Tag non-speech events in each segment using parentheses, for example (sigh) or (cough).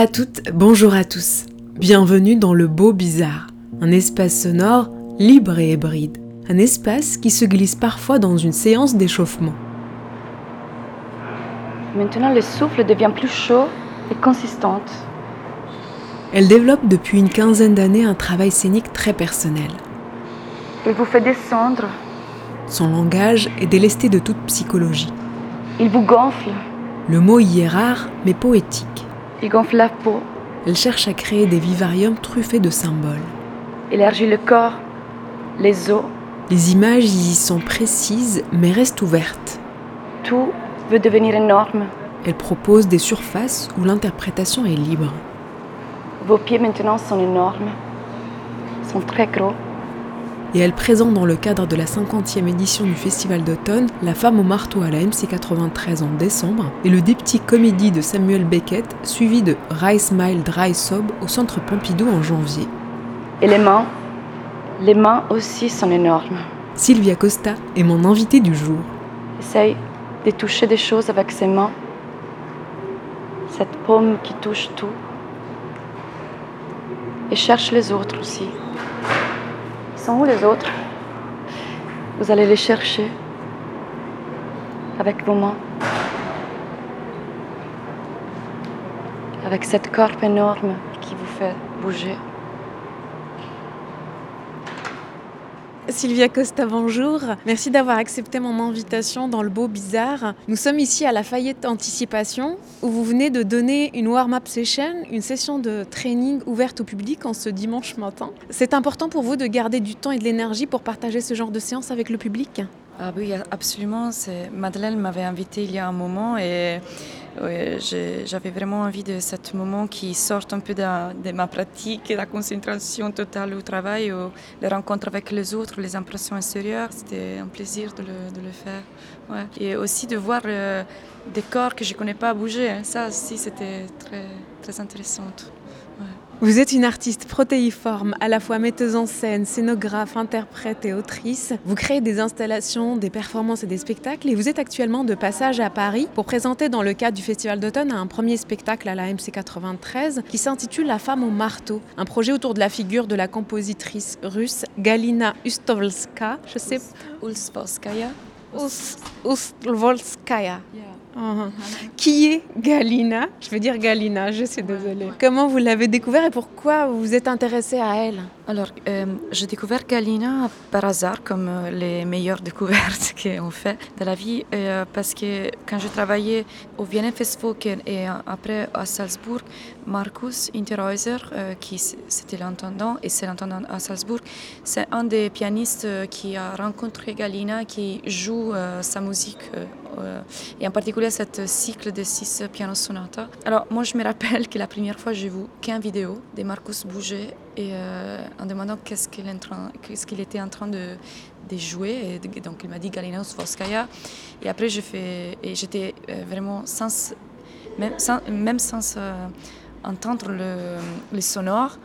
À toutes, bonjour à tous. Bienvenue dans le Beau Bizarre, un espace sonore libre et hybride. Un espace qui se glisse parfois dans une séance d'échauffement. Maintenant, le souffle devient plus chaud et consistante. Elle développe depuis une quinzaine d'années un travail scénique très personnel. Il vous fait descendre, Son langage est délesté de toute psychologie. il vous gonfle, Le mot y est rare, mais poétique. Il gonfle la peau, Elle cherche à créer des vivariums truffés de symboles. élargit le corps, les os, Les images y sont précises, mais restent ouvertes. tout veut devenir énorme. Elle propose des surfaces où l'interprétation est libre. Vos pieds maintenant sont énormes, sont très gros. Et elle présente dans le cadre de la 50e édition du Festival d'automne La femme au marteau à la MC93 en décembre et le diptyque comédie de Samuel Beckett suivi de Rice Smile Dry Sob au Centre Pompidou en janvier. Et les mains, les mains aussi sont énormes. Sylvia Costa est mon invitée du jour. Essaye de toucher des choses avec ses mains. Cette paume qui touche tout. Et cherche les autres aussi. Sont où les autres? Vous allez les chercher avec vos mains. Avec cette corps énorme qui vous fait bouger. Sylvia Costa, bonjour. Merci d'avoir accepté mon invitation dans le beau bizarre. Nous sommes ici à la Fayette Anticipation où vous venez de donner une warm-up session, une session de training ouverte au public en ce dimanche matin. C'est important pour vous de garder du temps et de l'énergie pour partager ce genre de séance avec le public? Ah oui, absolument. Madeleine m'avait invité il y a un moment et j'avais vraiment envie de ce moment qui sorte un peu de, ma pratique, la concentration totale au travail, ou les rencontres avec les autres, les impressions extérieures. C'était un plaisir de le, faire. Et aussi de voir euh, des corps que je ne connais pas bouger. hein. Ça aussi, c'était très, très intéressant. Vous êtes une artiste protéiforme, à la fois metteuse en scène, scénographe, interprète et autrice. Vous créez des installations, des performances et des spectacles et vous êtes actuellement de passage à Paris pour présenter dans le cadre du Festival d'automne un premier spectacle à la MC 93 qui s'intitule La femme au marteau, un projet autour de la figure de la compositrice russe Galina Ustovlska, je sais. Ust- Ustvolskaya. Mhm. Qui est Galina? Je vais dire Galina, je suis désolée. Comment vous l'avez découvert et pourquoi vous vous êtes intéressé à elle? Alors, euh, j'ai découvert Galina par hasard, comme euh, les meilleures (laughs) découvertes qu'on fait de la vie, euh, parce que quand je travaillais au Vienna Festwochen et après à Salzbourg, Markus Interhäuser, euh, qui c'était l'intendant, et c'est l'intendant à Salzbourg, c'est un des pianistes qui a rencontré Galina, qui joue euh, sa musique, et en particulier cette cycle de six piano sonata. Alors, moi, je me rappelle que la première fois, j'ai vu qu'une vidéo de Marcus bouger et euh, en demandant qu'est-ce qu'il qu'est-ce qu'il était en train de, jouer. Donc, il m'a dit Galina Usvolskaya. Et après, j'ai fait, et j'étais euh, vraiment sans, même sans, euh, entendre le, les sonores,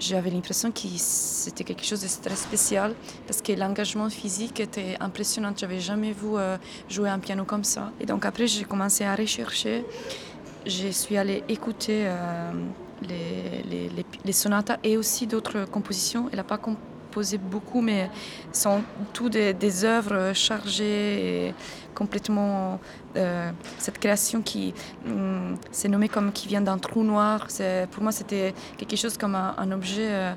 j'avais l'impression que c'était quelque chose de très spécial parce que l'engagement physique était impressionnant. Je n'avais jamais vu euh, jouer un piano comme ça. Et donc après, j'ai commencé à rechercher. Je suis allée écouter euh, les, les, les, les sonatas et aussi d'autres compositions. Elle n'a pas composé beaucoup, mais sont toutes des, des œuvres chargées et complètement. Euh, cette création qui hum, s'est nommée comme qui vient d'un trou noir. Pour moi, c'était quelque chose comme un, objet euh,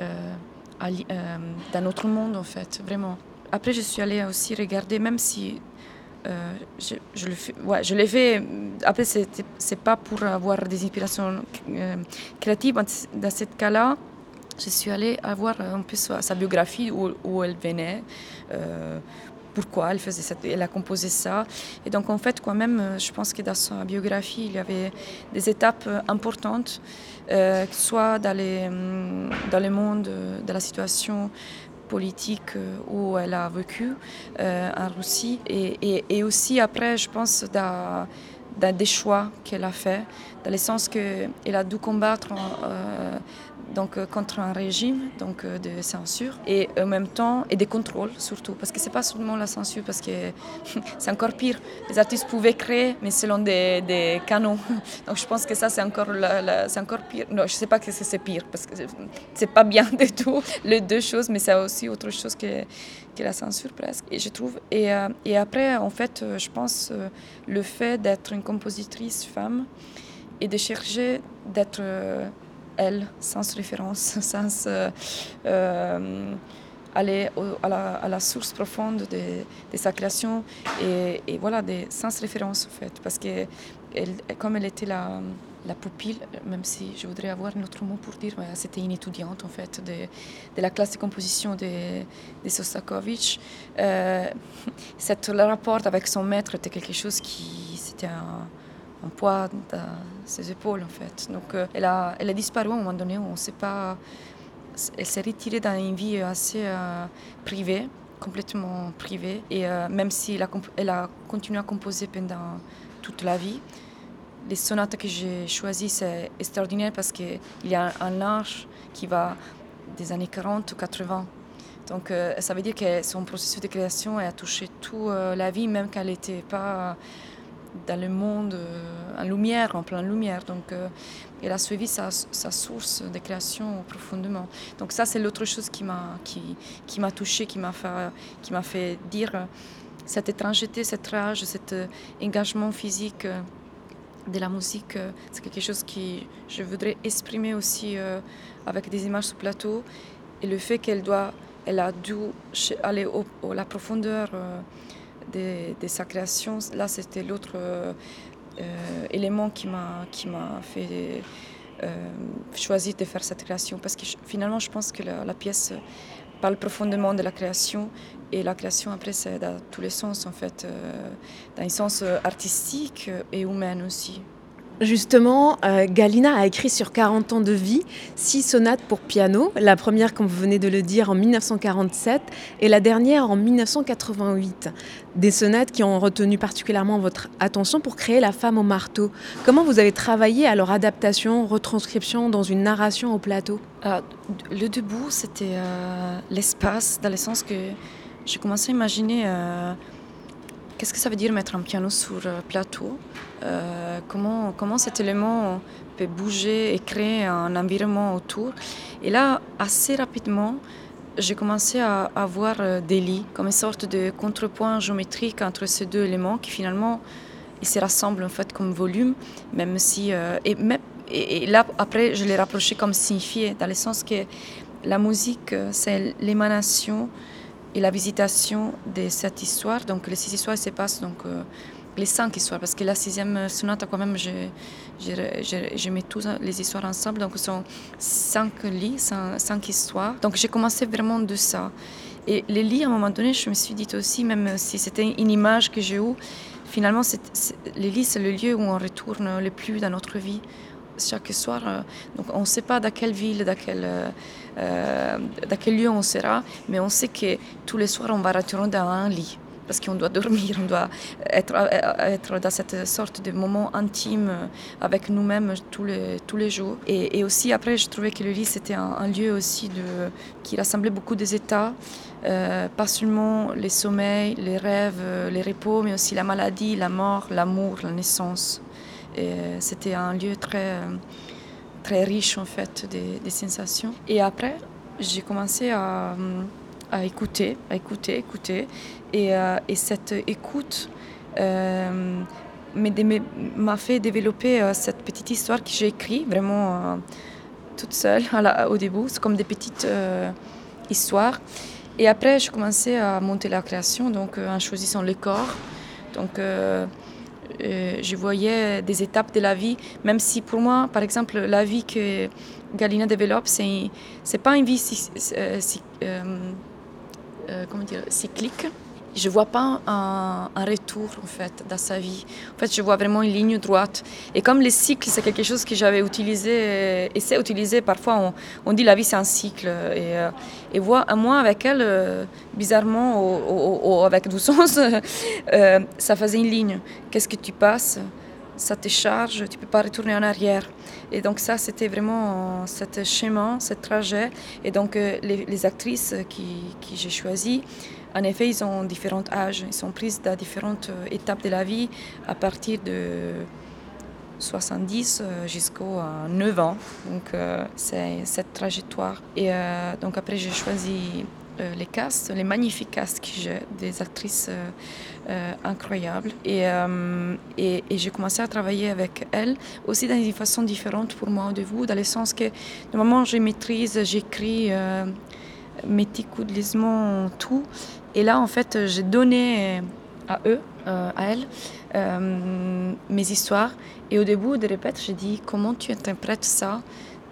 euh, d'un autre monde, en fait, vraiment. Après, je suis allée aussi regarder, même si je, le fais, je l'ai fait. Après, c'était- c'est pas pour avoir des inspirations créatives. Dans ce cas-là, je suis allée voir un peu sa, biographie, où, où elle venait, pourquoi elle faisait ça, elle a composé ça. Et donc en fait, quand même, je pense que dans sa biographie, il y avait des étapes importantes, soit dans, hum, dans le monde de la situation politique où elle a vécu en Russie, et, aussi après, je pense, dans des choix qu'elle a fait, dans le sens qu'elle a dû combattre euh, donc, euh, contre un régime donc, euh, de censure et en même temps, et des contrôles surtout, parce que c'est pas seulement la censure, parce que (laughs) c'est encore pire. Les artistes pouvaient créer, mais selon des, des canons. (laughs) Donc je pense que ça, c'est encore, c'est encore pire. Non, je sais pas que c'est pire, parce que c'est pas bien (laughs) du tout, les deux choses, mais c'est aussi autre chose que, que la censure presque, et je trouve. Et, euh, et après, en fait, je pense le fait d'être une compositrice femme et de chercher d'être elle, sans référence, (laughs) sans euh, euh, aller à, la, source profonde de, sa création et, voilà, sans référence en fait. Parce que elle, comme elle était la, la pupille, même si je voudrais avoir un autre mot pour dire, c'était une étudiante en fait de, la classe de composition de, de Sostakovich. Euh, (laughs) le rapport avec son maître était quelque chose qui, c'était un poids ses épaules en fait. Donc euh, elle, a, elle a disparu à un moment donné, on sait pas. Elle s'est retirée dans une vie assez euh, privée, complètement privée. Et euh, même si elle a, elle a, continué à composer pendant toute la vie, les sonates que j'ai choisies, c'est extraordinaire parce qu'il y a un âge qui va des années 40 ou 80. Donc ça veut dire que son processus de création a touché toute la vie, même qu'elle n'était pas dans le monde euh, en lumière, en pleine lumière. Donc, euh, elle a suivi sa, sa, source de création profondément. Donc ça, c'est l'autre chose qui m'a qui, qui m'a touché, qui m'a fait, qui m'a fait dire cette étrangeté, cette rage, cet engagement physique de la musique, c'est quelque chose que je voudrais exprimer aussi euh, avec des images sur plateau. Et le fait qu'elle doit, elle a dû aller à la profondeur de, sa création. Là, c'était l'autre euh, élément qui m'a fait euh, choisir de faire cette création. Parce que finalement, je pense que la, pièce parle profondément de la création et la création après c'est dans tous les sens en fait, euh, dans un sens artistique et humain aussi. Justement, euh, Galina a écrit sur 40 ans de vie six sonates pour piano, la première, comme vous venez de le dire, en 1947 et la dernière en 1988. Des sonates qui ont retenu particulièrement votre attention pour créer La femme au marteau. Comment vous avez travaillé à leur adaptation, retranscription dans une narration au plateau? Euh, Le debout, c'était euh, l'espace, dans le sens que j'ai commencé à imaginer qu'est-ce que ça veut dire mettre un piano sur plateau? Euh, comment, comment cet élément peut bouger et créer un environnement autour. Et là, assez rapidement, j'ai commencé à avoir euh, des lits comme une sorte de contrepoint géométrique entre ces deux éléments qui finalement ils se rassemblent en fait comme volume, même si euh, et, et, là après je les rapprochais comme signifié dans le sens que la musique c'est l'émanation et la visitation de cette histoire. Donc les six histoires se passent donc les cinq histoires, parce que la sixième sonate, quand même, je, je, mets toutes les histoires ensemble, donc ce sont cinq lits, cinq, histoires. Donc j'ai commencé vraiment de ça. Et les lits, à un moment donné, je me suis dit aussi, même si c'était une image que j'ai eue, finalement, les lits, c'est le lieu où on retourne le plus dans notre vie chaque soir. Euh, donc on ne sait pas dans quelle ville, dans quel, euh, euh, dans quel lieu on sera, mais on sait que tous les soirs, on va retourner dans un lit parce qu'on doit (laughs) dormir, on doit être, être dans cette sorte de moment intime avec nous-mêmes tous les, tous les jours. Et, aussi, après, je trouvais que le lit, c'était un, lieu aussi de, qui rassemblait beaucoup des états, euh, pas seulement les sommeils, les rêves, les repos, mais aussi la maladie, la mort, l'amour, la naissance. C'était un lieu très, très riche, en fait, des, des sensations. Et après, j'ai commencé à à écouter, à écouter, écouter. Et, euh, et cette écoute euh, m'a fait développer euh, cette petite histoire que j'ai écrite vraiment toute seule (laughs) au début. C'est comme des petites histoires. Et après, je commençais à monter la création, donc en choisissant les corps. Donc, je voyais des étapes de la vie, même si pour moi, par exemple, la vie que Galina développe, c'est n'est pas une vie si, comment dire, cyclique, je vois pas un, retour en fait dans sa vie. En fait, je vois vraiment une ligne droite. Et comme les cycles, c'est quelque chose que j'avais utilisé et c'est utilisé parfois. On, on, dit la vie c'est un cycle. Et, euh, et moi, avec elle, euh, bizarrement, ou, avec (laughs) euh, ça faisait une ligne. Qu'est-ce que tu passes? Ça te charge, tu peux pas retourner en arrière. Et donc ça, c'était vraiment ce chemin, ce trajet. Et donc les, les actrices qui, qui j'ai choisies, en effet, ils ont différents âges, ils sont pris à différentes euh, étapes de la vie, à partir de 70 euh, jusqu'à 9 ans. Donc euh, c'est cette trajectoire. Et donc après, j'ai choisi les castes, les magnifiques castes que j'ai, des actrices incroyables. Et, et, j'ai commencé à travailler avec elles aussi dans des façons différentes pour moi de vous, dans le sens que normalement je maîtrise, j'écris méticuleusement tout. Et là, en fait, j'ai donné à eux, euh, à elles, euh, mes histoires. Et au début de répète, j'ai dit comment tu interprètes ça,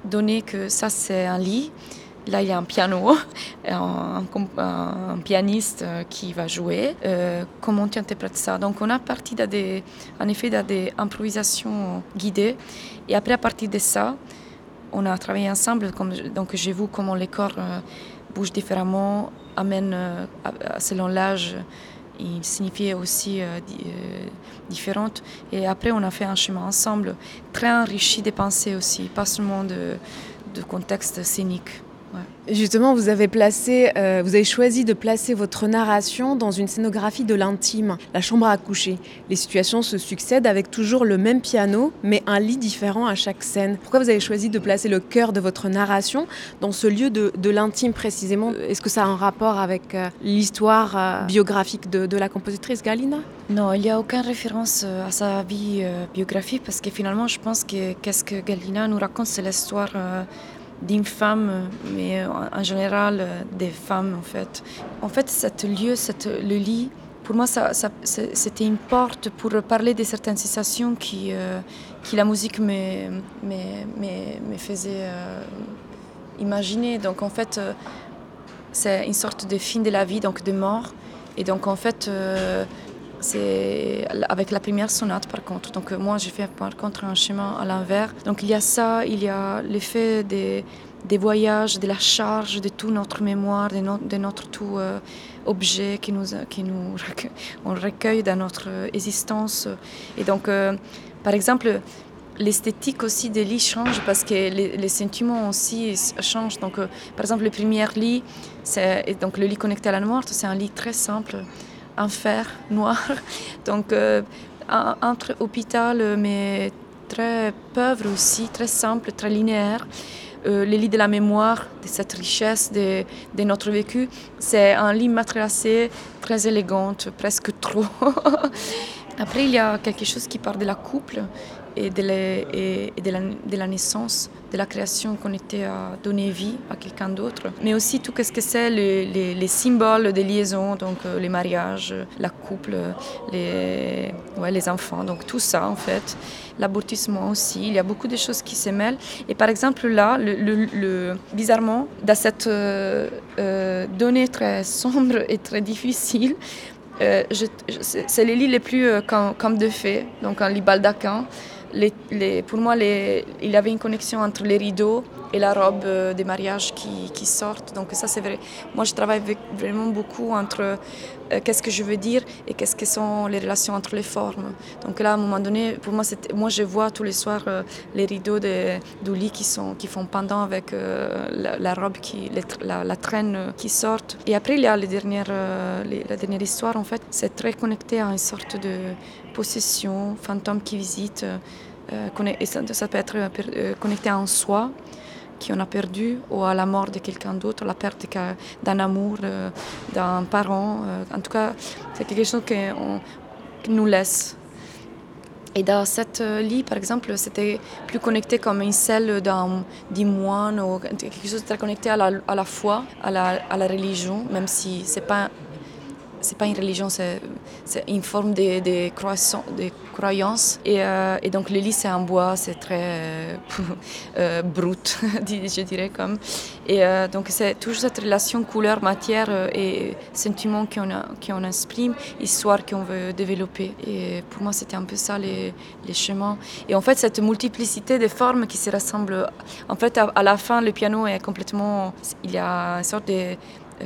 donné que ça c'est un lit. Là, il y a un piano, (laughs) un, pianiste euh, qui va jouer. comment tu interprètes ça? Donc, on a parti en effet dans des improvisations guidées. Et après, à partir de ça, on a travaillé ensemble. Donc, j'ai vu comment les corps bougent différemment, amène, euh, selon l'âge, il signifiait aussi euh, euh, différentes. Et après, on a fait un chemin ensemble, très enrichi des pensées aussi, pas seulement de, de contexte scénique. Justement, vous avez placé, euh, vous avez choisi de placer votre narration dans une scénographie de l'intime, la chambre à coucher. Les situations se succèdent avec toujours le même piano, mais un lit différent à chaque scène. Pourquoi vous avez choisi de placer le cœur de votre narration dans ce lieu de, l'intime précisément? Est-ce que ça a un rapport avec euh, l'histoire euh, biographique de, la compositrice Galina? Non, il n'y a aucune référence à sa vie biographique parce que finalement, je pense que qu'est-ce que Galina nous raconte, c'est l'histoire d'une femme, mais en général des femmes en fait. En fait, cet lieu, cette, le lit, pour moi, ça, c'était une porte pour parler de certaines sensations qui, euh, qui la musique me, me, me faisait euh, imaginer. Donc en fait, euh, c'est une sorte de fin de la vie, donc de mort. Et donc en fait, c'est avec la première sonate par contre. Donc moi j'ai fait par contre un chemin à l'envers. Donc il y a ça, il y a l'effet des, des voyages, de la charge de toute notre mémoire, de, notre tout euh, objet qui nous, qui nous on recueille dans notre existence. Et donc euh, par exemple l'esthétique aussi des lits change parce que les, sentiments aussi changent. Donc, euh, par exemple, le premier lit, donc le lit connecté à la noire, c'est un lit très simple un fer noir. (laughs) Donc, euh, entre hôpital, mais très pauvre aussi, très simple, très linéaire. Euh, le lit de la mémoire, de cette richesse de, de notre vécu, c'est un lit matelassé, très élégante, presque trop. (laughs) Après, il y a quelque chose qui parle de la couple et de, la, naissance, de la création qu'on était à donner vie à quelqu'un d'autre. Mais aussi tout ce que c'est les, les, symboles des liaisons, donc euh, les mariages, la couple, les, enfants, donc tout ça en fait. L'aboutissement aussi, il y a beaucoup de choses qui se mêlent. Et par exemple là, bizarrement, dans cette euh, euh, donnée très sombre et très difficile, c'est les lits les plus comme, comme, de fait, donc un lit baldaquin pour moi, il y avait une connexion entre les rideaux et la robe euh, des mariages qui, qui sortent. Donc ça, c'est vrai. Moi, je travaille vraiment beaucoup entre euh, qu'est-ce que je veux dire et qu'est-ce que sont les relations entre les formes. Donc là, à un moment donné, pour moi, moi je vois tous les soirs euh, les rideaux de, du lit qui, sont, qui font pendant avec la, robe, qui, la, traîne qui sortent. Et après, il y a les dernières, la dernière histoire, en fait, c'est très connecté à une sorte de possession, fantôme qui visite. et ça, peut être connecté à un soi qu'on a perdu ou à la mort de quelqu'un d'autre, la perte d'un amour, euh, d'un parent. Euh, en tout cas, c'est quelque chose qui nous laisse. Et dans cette euh, lit, par exemple, c'était plus connecté comme une selle d'un moine ou quelque chose de très connecté à la, à la foi, à la, à la religion, même si c'est pas c'est pas une religion, c'est une forme de, de, croyance. Et, euh, et, donc le lit c'est en bois, c'est très euh, (laughs) brut, (laughs) je dirais comme. Et euh, donc c'est toujours cette relation couleur-matière euh, et sentiment qu'on exprime, histoire qu'on veut développer. Et pour moi c'était un peu ça les, chemins. Et en fait cette multiplicité de formes qui se rassemblent, en fait à, la fin le piano est complètement, il y a une sorte de euh,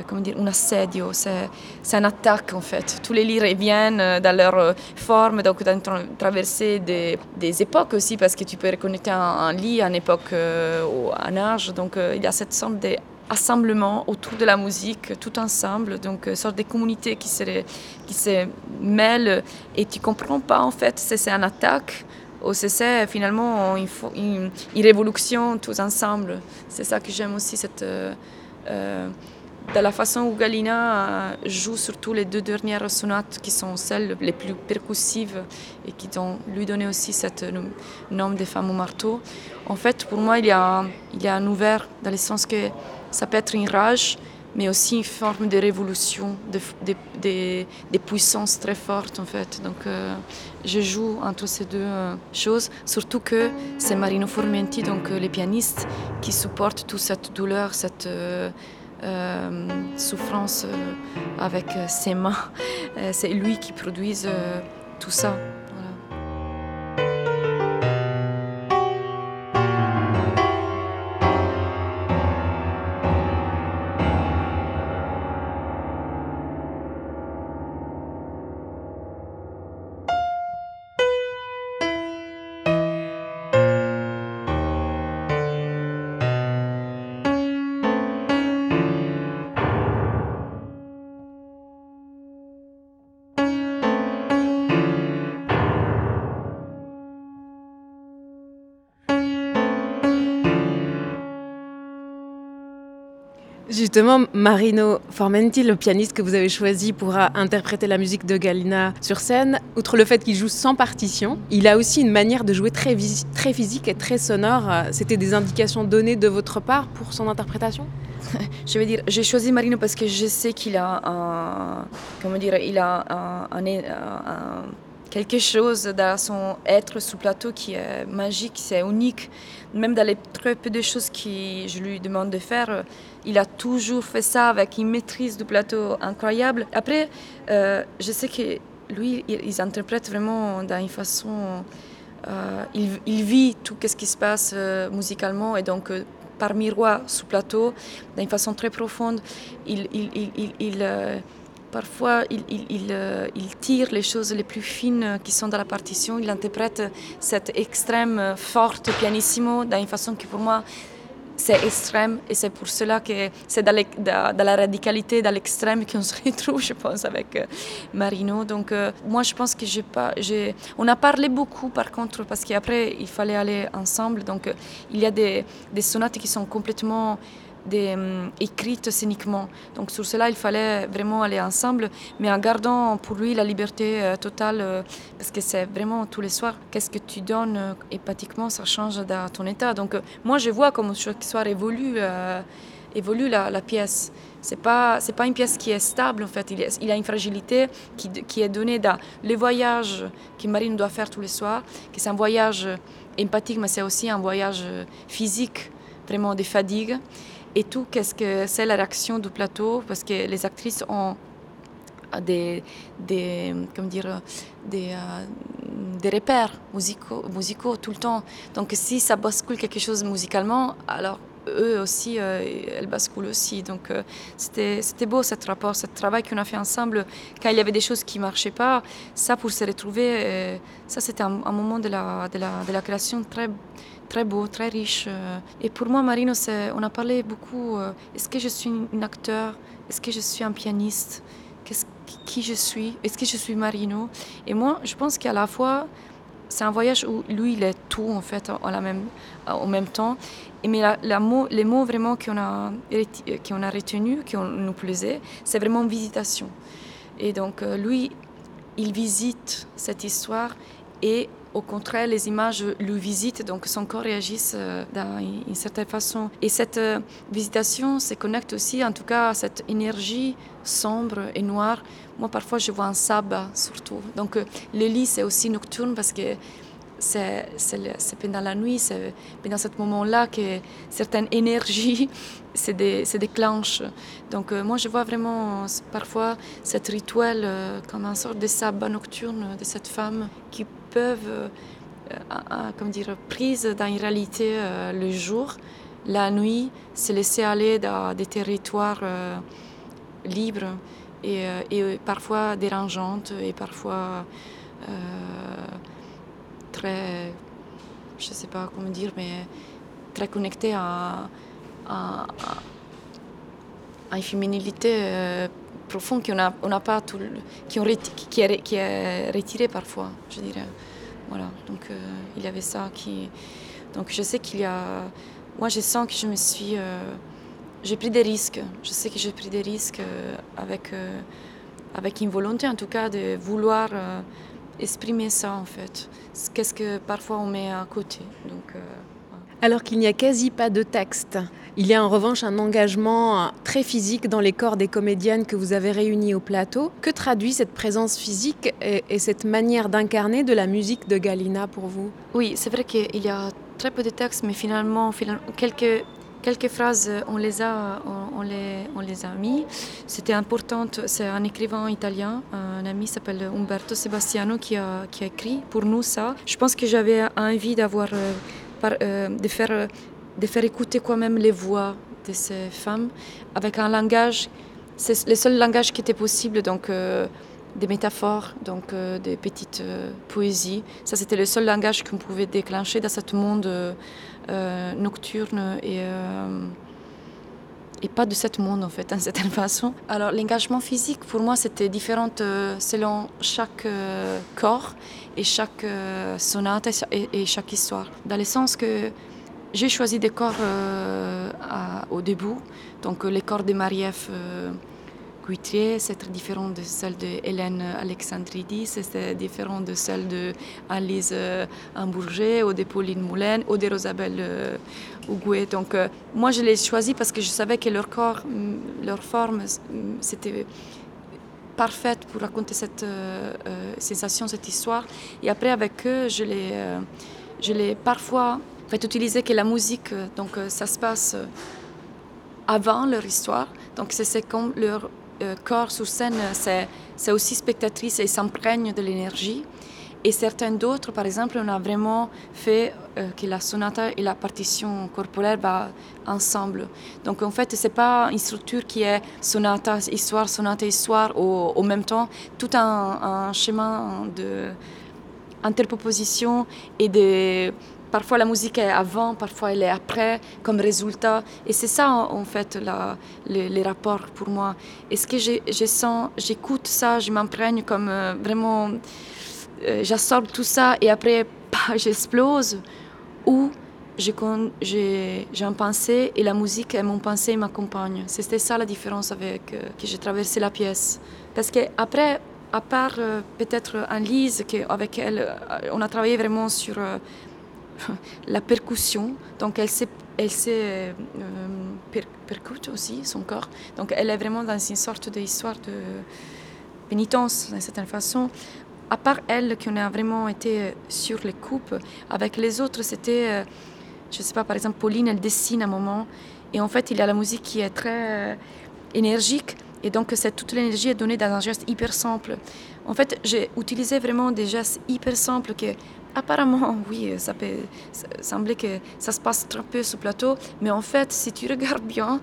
comment dire, un assedio, c'est, une attaque en fait. Tous les lits reviennent euh, dans leur euh, forme, donc dans traverser des, des, époques aussi, parce que tu peux reconnaître un, un lit à une époque ou à un âge. Donc il y a cette sorte d'assemblement autour de la musique, tout ensemble, donc une sorte de communauté qui se, qui se mêle et tu comprends pas en fait si c'est une attaque ou si c'est finalement une, une, révolution tous ensemble. C'est ça que j'aime aussi, cette... Euh, de la façon où Galina euh, joue surtout les deux dernières sonates qui sont celles les plus percussives et qui ont lui donné aussi cet euh, nom de femme au marteau. En fait, pour moi, il y a, il y a un ouvert dans le sens que ça peut être une rage, mais aussi une forme de révolution, de, de, de, de puissance très forte en fait. Donc euh, je joue entre ces deux euh, choses, surtout que c'est Marino Formenti, donc les pianistes, qui supportent toute cette douleur, cette... Euh, souffrance euh, avec euh, ses mains. c'est lui qui produit tout ça. Justement, Marino Formenti, le pianiste que vous avez choisi pour interpréter la musique de Galina sur scène, outre le fait qu'il joue sans partition, il a aussi une manière de jouer très, physique et très sonore. C'était des indications données de votre part pour son interprétation? (laughs) Je veux dire, j'ai choisi Marino parce que je sais qu'il a comment dire, il a quelque chose dans son être sous plateau qui est magique, c'est unique. Même dans les très peu de choses que je lui demande de faire, il a toujours fait ça avec une maîtrise du plateau incroyable. Après, euh, je sais que lui, il, interprète vraiment d'une façon... Euh, il, vit tout ce qui se passe euh, musicalement et donc par miroir sous plateau, d'une façon très profonde, il, il parfois il, tire les choses les plus fines qui sont dans la partition, il interprète cette extrême forte pianissimo d'une façon qui pour moi c'est extrême et c'est pour cela que c'est dans, la radicalité, dans l'extrême qu'on se retrouve, je pense, avec euh, Marino. Donc euh, moi, je pense que j'ai pas, on a parlé beaucoup par contre parce qu'après il fallait aller ensemble. Donc euh, il y a des, des sonates qui sont complètement des, um, écrites scéniquement. Donc sur cela, il fallait vraiment aller ensemble, mais en gardant pour lui la liberté euh, totale, euh, parce que c'est vraiment tous les soirs, qu'est-ce que tu donnes euh, ça change dans ton état. Donc moi, je vois comme chaque soir évolue, évolue la, pièce. C'est pas pas une pièce qui est stable en fait. Il, a une fragilité qui, est donnée dans les voyages que Marine doit faire tous les soirs, que c'est un voyage empathique, mais c'est aussi un voyage physique, vraiment des fatigues et tout, qu'est-ce que c'est la réaction du plateau, parce que les actrices ont des, des, comment dire, euh, des repères musicaux, musicaux tout le temps. Donc si ça bascule quelque chose musicalement, alors eux aussi, euh, elles basculent aussi. Donc euh, c'était, beau ce rapport, ce travail qu'on a fait ensemble. Quand il y avait des choses qui ne marchaient pas, ça pour se retrouver, euh, ça c'était un, moment de la, de, la, création très très beau, très riche. Et pour moi, Marino, on a parlé beaucoup, est-ce que je suis un acteur? Est-ce que je suis un pianiste? Qui je suis? Est-ce que je suis Marino? Et moi, je pense qu'à la fois, c'est un voyage où lui, il est tout, en fait, en la même, en même temps. Et mais la, mot, les mots vraiment qu'on a, qu'on a retenus, qui nous plaisaient, c'est vraiment visitation. Et donc, euh, lui, il visite cette histoire et au contraire, les images le visitent, donc son corps réagisse euh, d'une certaine façon. Et cette euh, visitation se connecte aussi, en tout cas, à cette énergie sombre et noire. Moi, parfois, je vois un sabbat surtout. Donc, euh, le lit, c'est aussi nocturne parce que c'est pendant la nuit, c'est pendant ce moment-là que certaines énergies (laughs) se, déclenchent. Donc moi, je vois vraiment parfois cette rituel comme une sorte de sabbat nocturne de cette femme qui peuvent, comme dire, prise dans une réalité le jour, la nuit, se laisser aller dans des territoires libres et, parfois dérangeantes et parfois très, je ne sais pas comment dire, mais très connectées à, à, à une féminilité euh, profonde qu'on on a pas tout, qui, ont, qui, est, qui est retirée parfois, je dirais. Voilà, donc euh, il y avait ça qui. Donc je sais qu'il y a. Moi, je sens que je me suis. Euh, j'ai pris des risques. Je sais que j'ai pris des risques avec, avec une volonté, en tout cas, de vouloir exprimer ça en fait. Qu'est-ce que parfois on met à côté. Donc, euh, Alors qu'il n'y a quasi pas de texte, il y a en revanche un engagement très physique dans les corps des comédiennes que vous avez réunies au plateau. Que traduit cette présence physique et, et cette manière d'incarner de la musique de Galina pour vous? Oui, c'est vrai qu'il y a très peu de texte, mais finalement, quelques quelques phrases, on les a, on, les, on les a mis. C'était important, c'est un écrivain italien, un ami s'appelle Umberto Sebastiano qui a, qui a écrit pour nous ça. Je pense que j'avais envie d'avoir, euh, euh, de, faire, de faire écouter quand même les voix de ces femmes avec un langage, c'est le seul langage qui était possible, donc euh, des métaphores, donc des petites poésies. Ça, c'était le seul langage qu'on pouvait déclencher dans ce monde euh, nocturne et, euh, pas de ce monde en fait, d'une certaine (laughs) façon. Alors l'engagement physique pour moi c'était différent euh, selon chaque corps et chaque sonate et, chaque histoire. Dans le sens que j'ai choisi des corps au début, donc les corps de Marie-Ève c'est très différent de celle de Hélène Alexandridis, c'est différent de celle de Alice euh, ou de Pauline Moulin ou de Rosabelle euh, Donc euh, moi je les choisi parce que je savais que leur corps, mm, leur forme, mm, c'était parfaite pour raconter cette sensation, cette histoire. Et après avec eux, je les, je les parfois fait utiliser que la musique, donc ça se passe avant leur histoire. Donc c'est comme leur euh, corps sur scène, c'est aussi spectatrice et s'imprègne de l'énergie. Et certains d'autres, par exemple, on a vraiment fait euh, que la sonata et la partition corporelle vont ensemble. Donc en fait, ce n'est pas une structure qui est sonata, histoire, sonata, histoire au, même temps, tout un, chemin d'interproposition et de Parfois la musique est avant, parfois elle est après comme résultat. Et c'est ça en fait les, rapports pour moi. Est-ce que je, sens, j'écoute ça, je m'imprègne comme euh, vraiment, euh, j'absorbe tout ça et après (laughs) bah, j'explose Ou j'ai un pensée et la musique et mon pensée m'accompagnent. C'était ça la différence avec euh, que j'ai traversé la pièce. Parce que après, à part peut-être un Lise, avec elle, on a travaillé vraiment sur (laughs) la percussion. Donc elle sait, elle euh, percute aussi son corps. Donc elle est vraiment dans une sorte d'histoire de pénitence d'une certaine façon. À part elle, qui a vraiment été sur les coupes, avec les autres, c'était, euh, je ne sais pas, par exemple, Pauline, elle dessine un moment. Et en fait, il y a la musique qui est très euh, énergique. Et donc, toute l'énergie est donnée dans un geste hyper simple. En fait, j'ai utilisé vraiment des gestes hyper simples que Apparemment, (laughs) oui, ça peut sembler que ça se passe très peu sur le plateau, mais en fait, si tu regardes bien,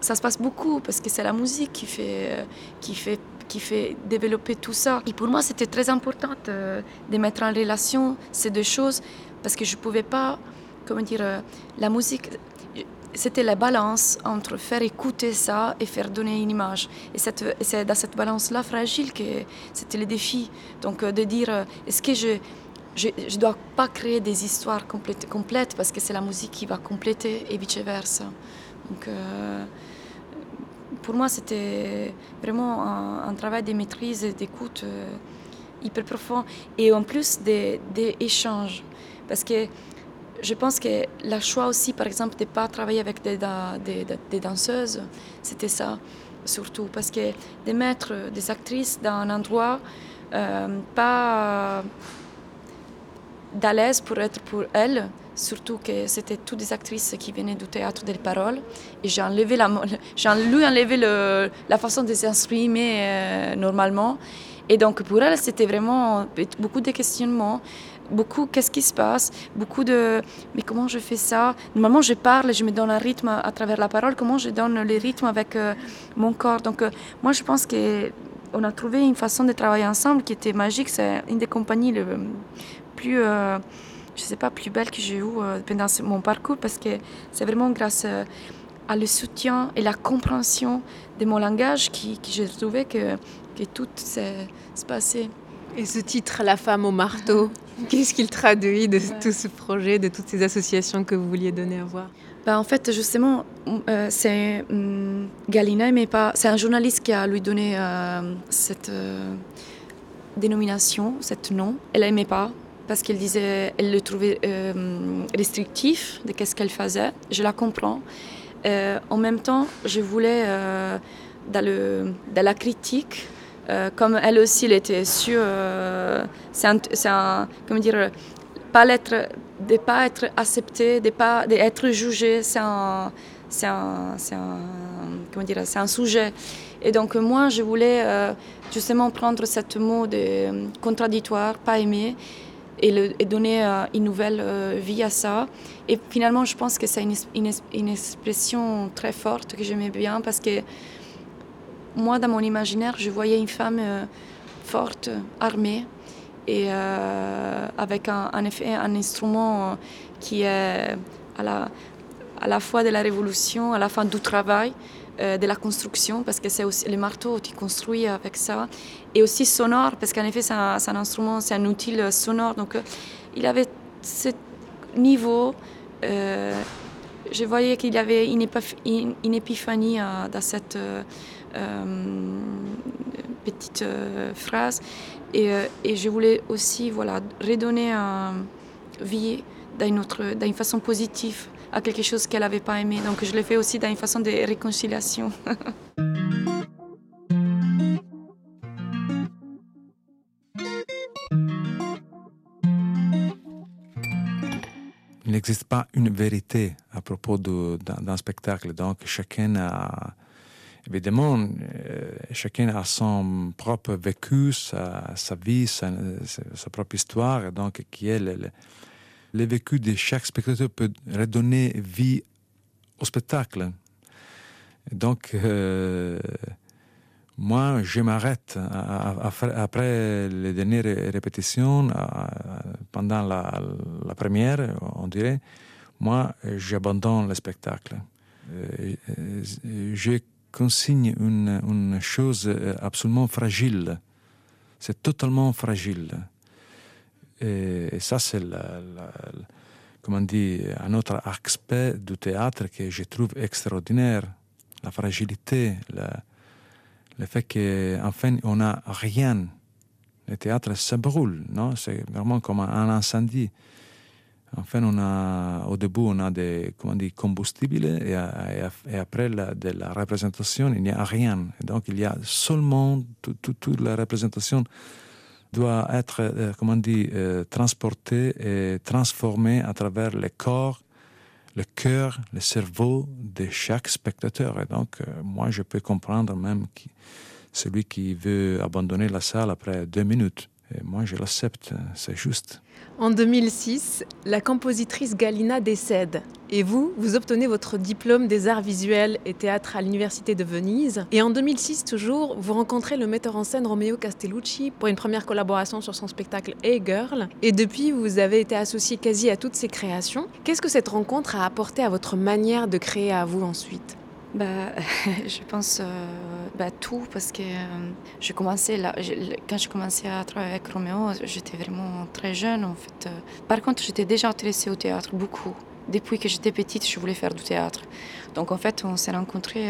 ça se passe beaucoup parce que c'est la musique qui fait, qui fait qui fait développer tout ça. Et pour moi, c'était très important de, de, mettre en relation ces deux choses parce que je ne pouvais pas, comment dire, euh, la musique, c'était la balance entre faire écouter ça et faire donner une image. Et c'est dans cette balance-là fragile que c'était le défi. Donc euh, de dire, euh, est-ce que je je ne dois pas créer des histoires complètes, parce que c'est la musique qui va compléter et vice-versa. Donc, euh, pour moi, c'était vraiment un, travail de maîtrise et d'écoute euh, hyper profond et en plus des, échanges. Parce que je pense que le choix aussi, par exemple, de ne pas travailler avec des, danseuses, c'était ça, surtout. Parce que de mettre des actrices dans un endroit euh, pas d'à l'aise pour être pour elles, surtout que c'était toutes des actrices qui venaient du théâtre des paroles. Et j'ai enlevé la, (laughs) lui enlevé le, la façon de s'exprimer euh, normalement. Et donc pour elle, c'était vraiment beaucoup de questionnements, beaucoup qu'est-ce qui se passe, beaucoup de mais comment je fais ça? Normalement, je parle, je me donne un rythme à travers la parole, comment je donne le rythme avec euh, mon corps? Donc euh, moi, je pense que on a trouvé une façon de travailler ensemble qui était magique. C'est une des compagnies le plus, je sais pas, plus belle que j'ai eue pendant mon parcours parce que c'est vraiment grâce à le soutien et la compréhension de mon langage qui, qui j'ai trouvé que, que tout s'est passé. Et ce titre, La femme au marteau, (laughs) qu'est-ce qu'il traduit de tout ce projet, de toutes ces associations que vous vouliez donner à voir? Bah, En fait, justement, euh, c'est hum, Galina mais pas. C'est un journaliste qui a lui donné euh, cette euh, dénomination, cet nom. Elle n'aimait pas parce qu'elle disait, elle le trouvait restrictif de qu'est-ce qu'elle faisait. Je la comprends. en même temps, je voulais dans, le, dans la critique euh, comme elle aussi, elle était sûre, euh, c'est un, comment dire, pas l'être, de pas être accepté, de pas d'être jugé, c'est un, c'est un, un, comment dire, c'est un sujet. Et donc moi, je voulais euh, justement prendre ce mot de contradictoire, pas aimé, et, donner une nouvelle vie à ça. Et finalement, je pense que c'est une, expression très forte que j'aimais bien parce que moi, dans mon imaginaire, je voyais une femme euh, forte, armée, et euh, avec un, instrument euh, qui est à la, à la fois de la révolution, à la fin du travail, de la construction, parce que c'est aussi le marteau, qui construit avec ça, et aussi sonore, parce qu'en effet, c'est un, instrument, c'est un outil sonore. Donc, il avait ce niveau. je voyais qu'il avait une, épiphanie dans cette euh, petite euh, phrase. Et, euh, et, je voulais aussi voilà, redonner vie d'une façon positive à quelque chose qu'elle n'avait pas aimé. Donc je l'ai fait aussi d'une façon de réconciliation. (laughs) Il n'existe pas une vérité à propos d'un spectacle, donc chacun a Évidemment, euh, chacun a son propre vécu, sa, vie, sa, propre histoire, donc qui est le, le, vécu de chaque spectateur peut redonner vie au spectacle. Donc, euh, moi, je m'arrête après les dernières répétitions, pendant la, première, on dirait. Moi, j'abandonne le spectacle. Euh, j'ai consigne une, chose absolument fragile. C'est totalement fragile. Et, ça, c'est comment un autre aspect du théâtre que je trouve extraordinaire. La fragilité, le fait qu'enfin, on n'a rien. Le théâtre se brûle, non? C'est vraiment comme un incendie. Enfin, on a, au début, on a des comment dire, combustibles et, après la, de la représentation, il n'y a rien. Donc, il y a seulement toute la représentation doit être, euh, comment dire, euh, transportée et transformée à travers le corps, le cœur, le cerveau de chaque spectateur. Et donc, euh, moi, je peux comprendre même celui qui veut abandonner la salle après deux minutes. Et moi, je l'accepte, c'est juste. En 2006, la compositrice Galina décède. Et vous, vous obtenez votre diplôme des arts visuels et théâtre à l'Université de Venise. Et en 2006, toujours, vous rencontrez le metteur en scène Romeo Castellucci pour une première collaboration sur son spectacle Hey Girl. Et depuis, vous avez été associé quasi à toutes ses créations. Qu'est-ce que cette rencontre a apporté à votre manière de créer à vous ensuite? Bah, (laughs) je pense euh, bah, tout parce que euh, je commençais là, quand je commençais à travailler avec Roméo, j'étais vraiment très jeune en fait. Euh. Par contre, j'étais déjà intéressée au théâtre beaucoup. Depuis que j'étais petite, je voulais faire du théâtre. Donc en fait, on s'est rencontrés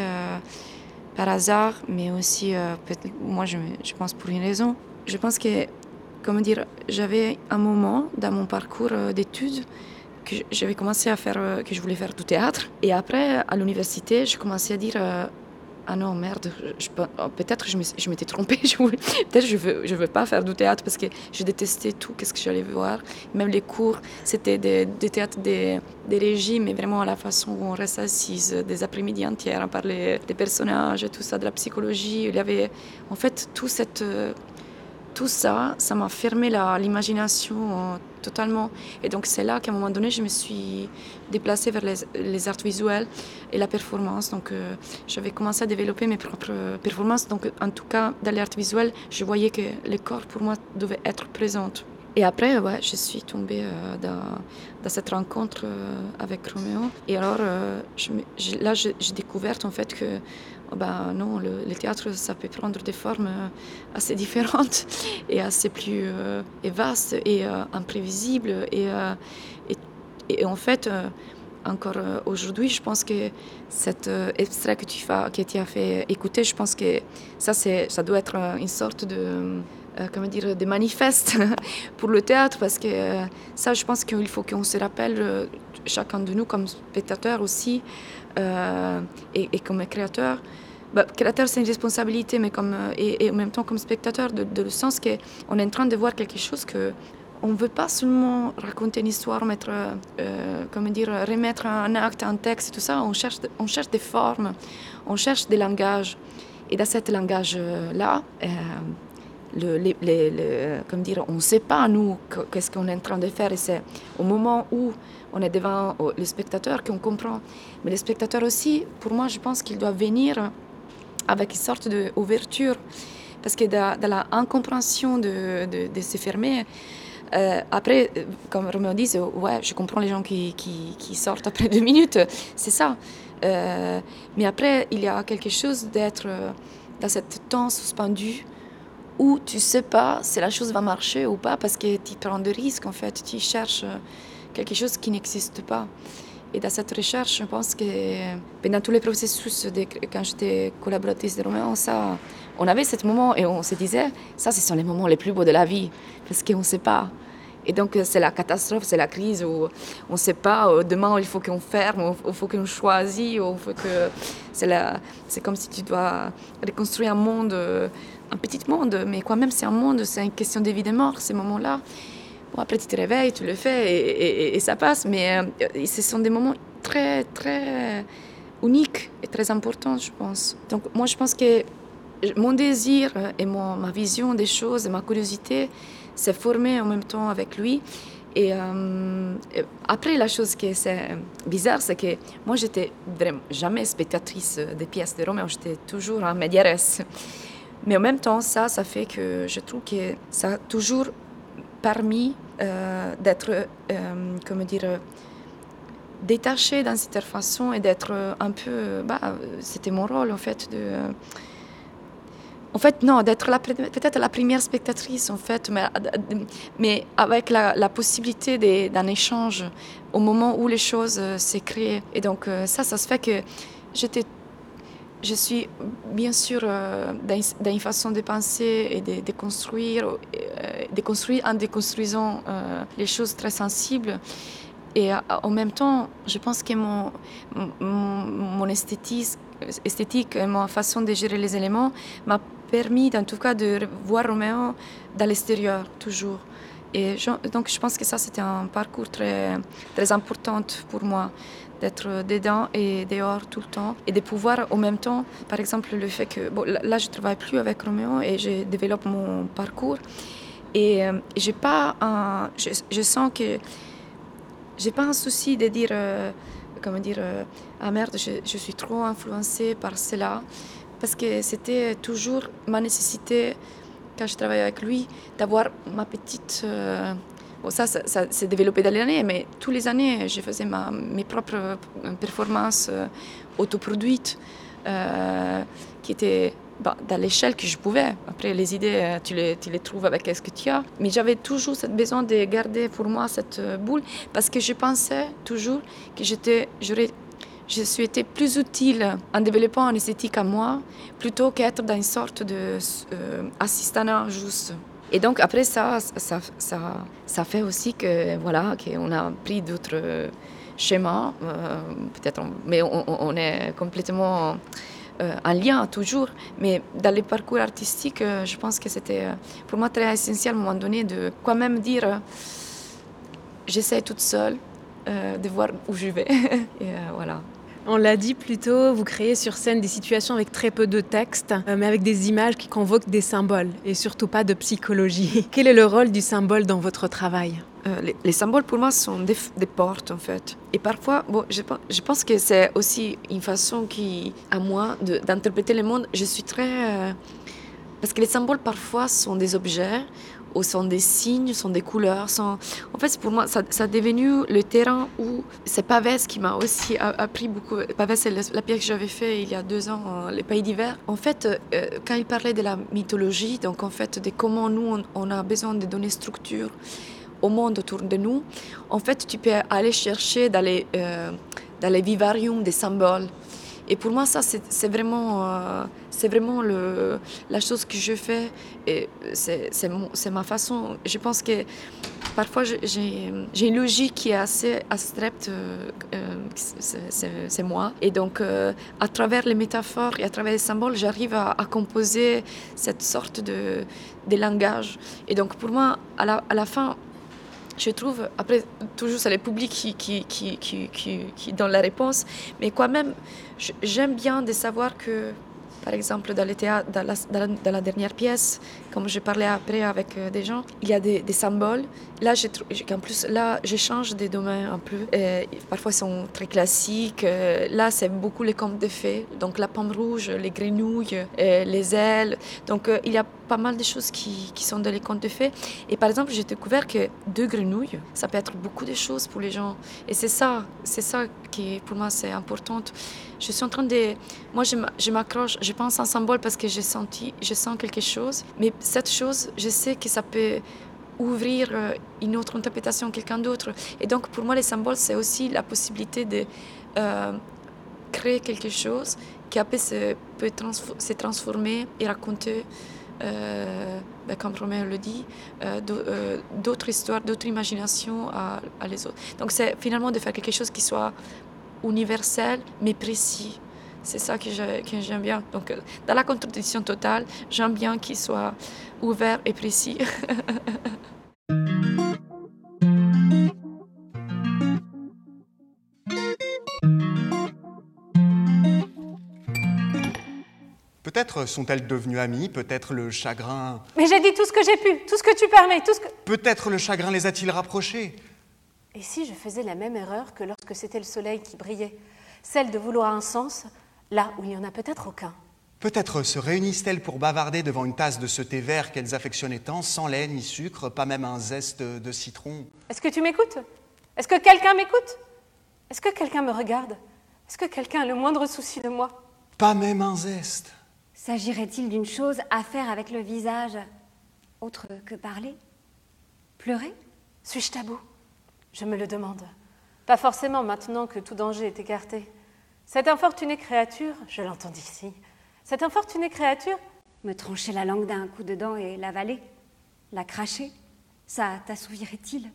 par hasard, mais aussi, moi je, je, pense pour une raison. Je pense que comment dire, j'avais un moment dans mon parcours d'études que j'avais commencé à faire, que je voulais faire du théâtre. Et après, à l'université, je commençais à dire ah non, merde, oh, peut-être je je m'étais trompée. (laughs) peut-être je veux, je veux pas faire du théâtre parce que je détestais tout, qu'est-ce que j'allais voir. Même les cours, c'était des, théâtres des, des régimes, mais vraiment à la façon où on reste assise des après-midi entières à parler des personnages, tout ça, de la psychologie. Il y avait en fait tout cette tout ça, ça m'a fermé l'imagination euh, totalement. Et donc c'est là qu'à un moment donné, je me suis déplacée vers les, arts visuels et la performance. Donc euh, j'avais commencé à développer mes propres performances. Donc en tout cas, dans les arts visuels, je voyais que le corps pour moi devait être présent. Et après, ouais, je suis tombée euh, dans, dans, cette rencontre avec Roméo. Et alors, là, j'ai découvert en fait que ben non, le, théâtre, ça peut prendre des formes euh, assez différentes (laughs) et assez plus euh, et vastes et euh, imprévisibles. Et, et, en fait, encore aujourd'hui, je pense que cet extrait que tu, fais, que tu as fait écouter, je pense que ça, ça doit être une sorte de comment dire, de manifeste (laughs) pour le théâtre, parce que ça, je pense qu'il faut qu'on se rappelle, chacun de nous comme spectateur aussi, euh, et, comme créateur, bah, créateur c'est une responsabilité, mais comme, euh, et, en même temps comme spectateur, de, le sens qu'on est en train de voir quelque chose que on ne veut pas seulement raconter une histoire, mettre, euh, comment dire, remettre un acte, un texte, tout ça. On cherche, on cherche des formes, on cherche des langages. Et dans ce langage-là, le, comme dire, on ne sait pas, nous, qu'est-ce qu'on est en train de faire. C'est au moment où on est devant oh, le spectateur qu'on comprend. Mais le spectateur aussi, pour moi, je pense qu'il doit venir avec une sorte d'ouverture. Parce que dans, la incompréhension de, de, se fermer, euh, après, comme Roméo dit, ouais, je comprends les gens qui, qui, sortent après deux minutes, c'est ça. Euh, mais après, il y a quelque chose d'être euh, dans cette temps suspendu où tu sais pas si la chose va marcher ou pas parce que tu prends des risques en fait, tu cherches quelque chose qui n'existe pas. Et dans cette recherche, je pense que pendant tous les processus, de, quand j'étais collaboratrice de Roméo, ça, on avait ce moment et on se disait, ça, ce sont les moments les plus beaux de la vie, parce qu'on ne sait pas. Et donc, c'est la catastrophe, c'est la crise où on ne sait pas, euh, demain, il faut qu'on ferme, il faut qu'on choisisse, faut que... C'est comme si tu dois reconstruire un monde, euh, un petit monde, mais quand même, c'est un monde, c'est une question de vie et mort, ces moments-là. Bon, après, tu te réveilles, tu le fais et, ça passe. Mais euh, ce sont des moments très, très uniques et très importants, je pense. Donc, moi, je pense que mon désir et mon, ma vision des choses, ma curiosité, s'est formée en même temps avec lui. Et euh, après, la chose qui est bizarre, c'est que moi, j'étais vraiment jamais spectatrice des pièces de Roméo, j'étais toujours en médiaresse. Mais en même temps, ça, ça fait que je trouve que ça a toujours permis euh, d'être, euh, comment dire, détaché dans cette façon et d'être un peu, bah, c'était mon rôle en fait de, en fait non, d'être peut-être la première spectatrice en fait, mais, mais avec la, la possibilité d'un échange au moment où les choses euh, s'est créées. Et donc ça, ça se fait que j'étais je suis bien sûr euh, dans, une façon de penser et de, construire, euh, de construire en déconstruisant euh, les choses très sensibles. Et en même temps, je pense que mon, mon, esthétique, esthétique et ma façon de gérer les éléments m'a permis, en tout cas, de voir Roméo dans l'extérieur, toujours. Et donc, je pense que ça, c'était un parcours très, très important pour moi d'être dedans et dehors tout le temps et de pouvoir en même temps, par exemple, le fait que là, je travaille plus avec Roméo et je développe mon parcours et euh, j'ai pas un, je, sens que j'ai pas un souci de dire, euh, comment dire, euh, ah merde, je, je, suis trop influencée par cela parce que c'était toujours ma nécessité quand je travaillais avec lui d'avoir ma petite Ça, s'est développé dans les années, mais tous les années, je faisais ma, mes propres euh, performances euh, autoproduites euh, qui étaient bah, dans l'échelle que je pouvais. Après, les idées, tu les, tu les trouves avec ce que tu as. Mais j'avais toujours ce besoin de garder pour moi cette boule parce que je pensais toujours que j'étais, j'aurais je suis été plus utile en développant une esthétique à moi plutôt qu'être dans une sorte d'assistanat juste Et donc après ça, ça, ça, ça fait aussi que voilà qu'on a pris d'autres schémas, euh, peut-être, mais on, est complètement euh, en lien toujours. Mais dans les parcours artistiques, euh, je pense que c'était pour moi très essentiel à un moment donné de quand même dire j'essaie toute seule de voir où je vais. (laughs) Et voilà. On l'a dit plus tôt, vous créez sur scène des situations avec très peu de texte, euh, mais avec des images qui convoquent des symboles et surtout pas de psychologie. (laughs) Quel est le rôle du symbole dans votre travail? Euh, les, symboles pour moi sont des, portes en fait. Et parfois, bon, je, pense que c'est aussi une façon qui, à moi d'interpréter le monde. Je suis très. Euh, parce que les symboles parfois sont des objets ou sont des signes, sont des couleurs. Sont... En fait, pour moi, ça, ça, devenu le terrain où c'est Pavès qui m'a aussi appris beaucoup. Pavès, c'est la pièce que j'avais fait il y a deux ans, Les Pays d'hiver. En fait, euh, quand il parlait de la mythologie, donc en fait, de comment nous, on, a besoin de donner structure au monde autour de nous, en fait, tu peux aller chercher dans les, euh, dans les vivariums des symboles. Et pour moi, ça, c'est vraiment, euh, vraiment le, la chose que je fais. Et c'est ma façon. Je pense que parfois, j'ai une logique qui est assez abstraite. Euh, euh, c'est moi. Et donc, à travers les métaphores et à travers les symboles, j'arrive à, composer cette sorte de, de langage. Et donc, pour moi, à la, à la fin, je trouve, après, toujours c'est le public qui, qui, qui, qui, qui donne la réponse, mais quand même, j'aime bien de savoir que par exemple, dans, dans, la, dans, la, dernière pièce, comme je parlais après avec euh, des gens, il y a des, symboles. Là, en plus, là, je change des domaines un peu. Euh, parfois, ils sont très classiques. Euh, là, c'est beaucoup les contes de fées. Donc, la pomme rouge, les grenouilles, les ailes. Donc, il y a pas mal de choses qui, qui, sont dans les contes de fées. Et par exemple, j'ai découvert que deux grenouilles, ça peut être beaucoup de choses pour les gens. Et c'est ça, c'est ça qui, pour moi, c'est important. Je suis en train de... Moi, je m'accroche, je pense en symbole parce que j'ai senti, je sens quelque chose. Mais cette chose, je sais que ça peut ouvrir euh, une autre interprétation à quelqu'un d'autre. Et donc, pour moi, les symboles, c'est aussi la possibilité de euh, créer quelque chose qui après se, peut se transformer et raconter, ben, comme Romain le dit, d'autres histoires, d'autres imaginations à, les autres. Donc, c'est finalement de faire quelque chose qui soit universel mais précis. C'est ça que j'aime bien. Donc, euh, dans la contradiction totale, j'aime bien qu'il soit ouvert et précis. (laughs) Peut-être sont-elles devenues amies, peut-être le chagrin... Mais j'ai dit tout ce que j'ai pu, tout ce que tu permets, tout ce que... Peut-être le chagrin les a-t-il rapprochés Et si je faisais la même erreur que lorsque c'était le soleil qui brillait Celle de vouloir un sens là où il n'y en a peut-être aucun? Peut-être se réunissent-elles pour bavarder devant une tasse de ce thé vert qu'elles affectionnaient tant, sans lait ni sucre, pas même un zeste de citron? Est-ce que tu m'écoutes? Est-ce que quelqu'un m'écoute? Est-ce que quelqu'un me regarde? Est-ce que quelqu'un a le moindre souci de moi? Pas même un zeste. S'agirait-il d'une chose à faire avec le visage autre que parler? Pleurer? Suis-je tabou? Je me le demande. Pas forcément maintenant que tout danger est écarté. Cette infortunée créature, je l'entends d'ici, cette infortunée créature Me trancher la langue d'un coup de dent et l'avaler La cracher Ça t'assouvirait-il?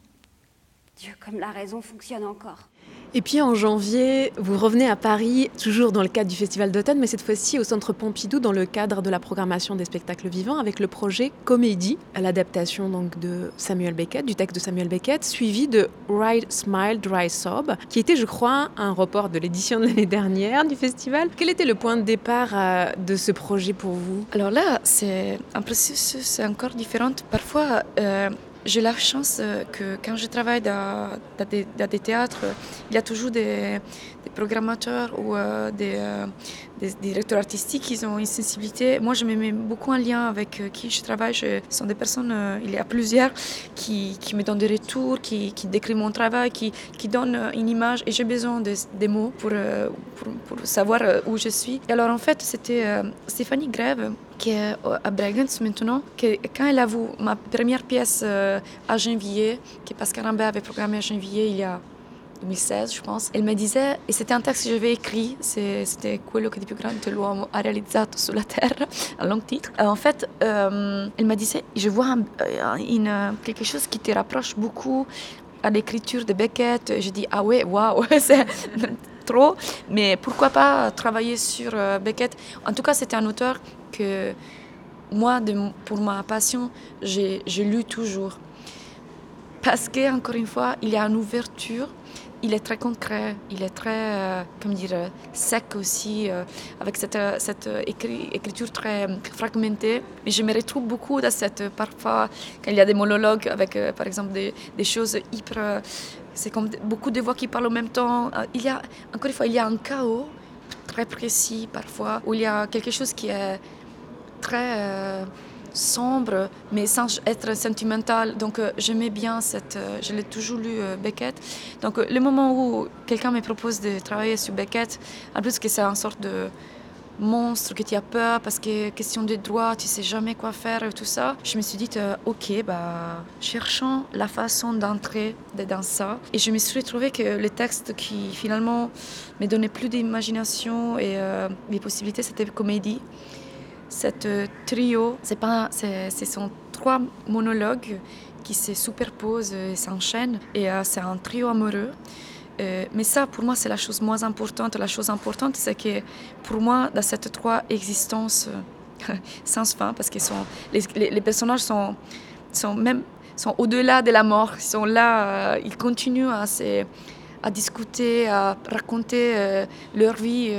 Dieu, comme la raison fonctionne encore. Et puis en janvier, vous revenez à Paris, toujours dans le cadre du Festival d'automne, mais cette fois-ci au Centre Pompidou, dans le cadre de la programmation des spectacles vivants, avec le projet Comédie, l'adaptation de Samuel Beckett, du texte de Samuel Beckett, suivi de Ride Smile, Dry Sob, qui était, je crois, un report de l'édition de l'année dernière du festival. Quel était le point de départ euh, de ce projet pour vous? Alors là, c'est un processus encore différent. Parfois, euh, j'ai la chance euh, que quand je travaille dans, des, théâtres, il y a toujours des, programmateurs ou euh, euh, des, directeurs artistiques qui ont une sensibilité. Moi, je me mets beaucoup en lien avec qui je travaille. ce sont des personnes, il y a plusieurs, qui, me donnent des retours, qui, décrivent mon travail, qui, qui donnent une image. Et j'ai besoin de, des mots pour, pour, savoir où je suis. Alors, en fait, c'était Stéphanie Grève qui est à Bregenz maintenant, que quand elle a vu ma première pièce euh, à Gennevilliers, que Pascal Rambert avait programmée à Gennevilliers il y a 2016, je pense. Elle me disait, et c'était un texte que j'avais écrit, c'était Quello che di più grande l'uomo ha realizzato sulla terra, (laughs) un long titre. Euh, en fait, euh, elle me disait, je vois euh, quelque chose qui te rapproche beaucoup à l'écriture de Beckett. Je dis, ah ouais, waouh, (laughs) trop, mais pourquoi pas travailler sur Beckett? En tout cas, c'était un auteur que moi, pour ma passion, j'ai lu toujours. Parce qu'encore une fois, il y a une ouverture il est très concret, il est très, euh, comment dire, sec aussi, euh, avec cette, euh, écriture très fragmentée. Mais je me retrouve beaucoup dans cette, parfois, quand il y a des monologues avec, par exemple, des choses hyper... c'est comme beaucoup de voix qui parlent en même temps. Il y a, encore une fois, il y a un chaos très précis parfois, où il y a quelque chose qui est très sombre, mais sans être sentimental. Donc euh, j'aimais bien cette... Euh, je l'ai toujours lu euh, Beckett. Donc le moment où quelqu'un me propose de travailler sur Beckett, en plus que c'est une sorte de monstre que tu as peur parce que question de droit, tu sais jamais quoi faire et tout ça. Je me suis dit, ok, bah, cherchons la façon d'entrer dans ça. Et je me suis retrouvé que le texte qui finalement me donnait plus d'imagination et des possibilités, c'était comédie. Cette trio, c'est pas, ce sont trois monologues qui se superposent et s'enchaînent. Et euh, c'est un trio amoureux. Euh, mais ça, pour moi, c'est la chose moins importante. La chose importante, c'est que pour moi, dans cette trois existences euh, (laughs) sans fin, parce que sont, les, personnages sont, sont sont au-delà de la mort. Ils sont là, ils continuent à, à discuter, à raconter leur vie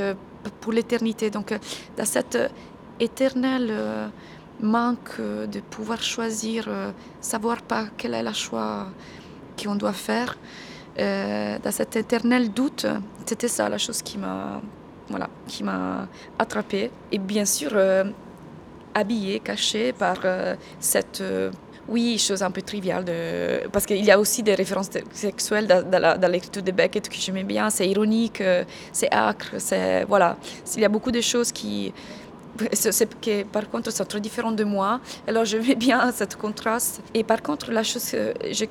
pour l'éternité. Donc, dans cette éternel euh, manque de pouvoir choisir, euh, savoir pas quel est le choix qu'on doit faire. Euh, dans cet éternel doute, c'était ça la chose qui m'a voilà, qui m'a attrapée. Et bien sûr, habillée, cachée par cette oui, chose un peu triviale, de... parce qu'il y a aussi des références sexuelles dans, l'écriture de Beckett que j'aimais bien. C'est ironique, c'est acre, c'est voilà. Il y a beaucoup de choses qui, (laughs) c'est que par contre c'est très différent de moi. Alors je vais bien cette contraste. Et par contre la chose j'ai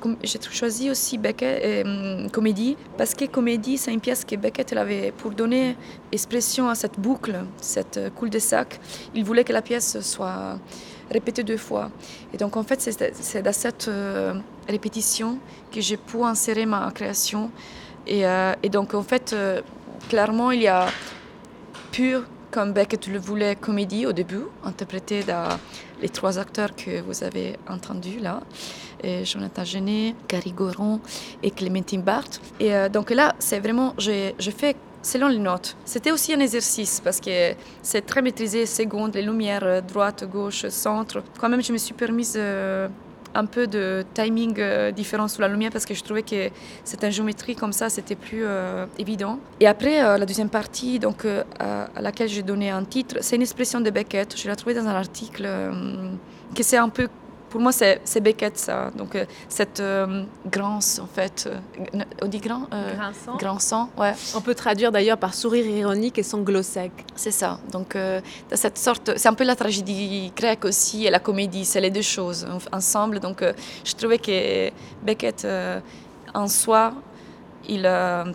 choisi aussi Beckett euh, comédie parce que comédie c'est une pièce que Beckett avait pour donner expression à cette boucle, cette cul-de-sac. Il voulait que la pièce soit répétée deux fois. Et donc en fait c'est dans cette euh, répétition que j'ai pu insérer ma création. Et, euh, et donc en fait clairement il y a pur comme Beckett le voulait comédie au début, interprétée par les trois acteurs que vous avez entendus là, Jonathan Genet, Gary Goron et Clémentine Barthes. Et euh, donc là, c'est vraiment, je, je fais selon les notes. C'était aussi un exercice parce que c'est très maîtrisé, seconde, les lumières, euh, droite, gauche, centre. Quand même, je me suis permise euh, un peu de timing euh, différent sous la lumière parce que je trouvais que cette géométrie comme ça, c'était plus euh, évident. Et après, euh, la deuxième partie, donc, à, laquelle j'ai donné un titre, c'est une expression de Beckett. Je l'ai trouvée dans un article qui c'est un peu pour moi, c'est Beckett, ça. Donc, euh, cette euh, grance, en fait. Euh, on dit grand Grinçant. Grinçant, ouais. On peut traduire d'ailleurs par sourire ironique et sanglot sec. C'est ça. Donc, cette sorte. C'est un peu la tragédie grecque aussi et la comédie. C'est les deux choses ensemble. Donc, je trouvais que Beckett, en soi, il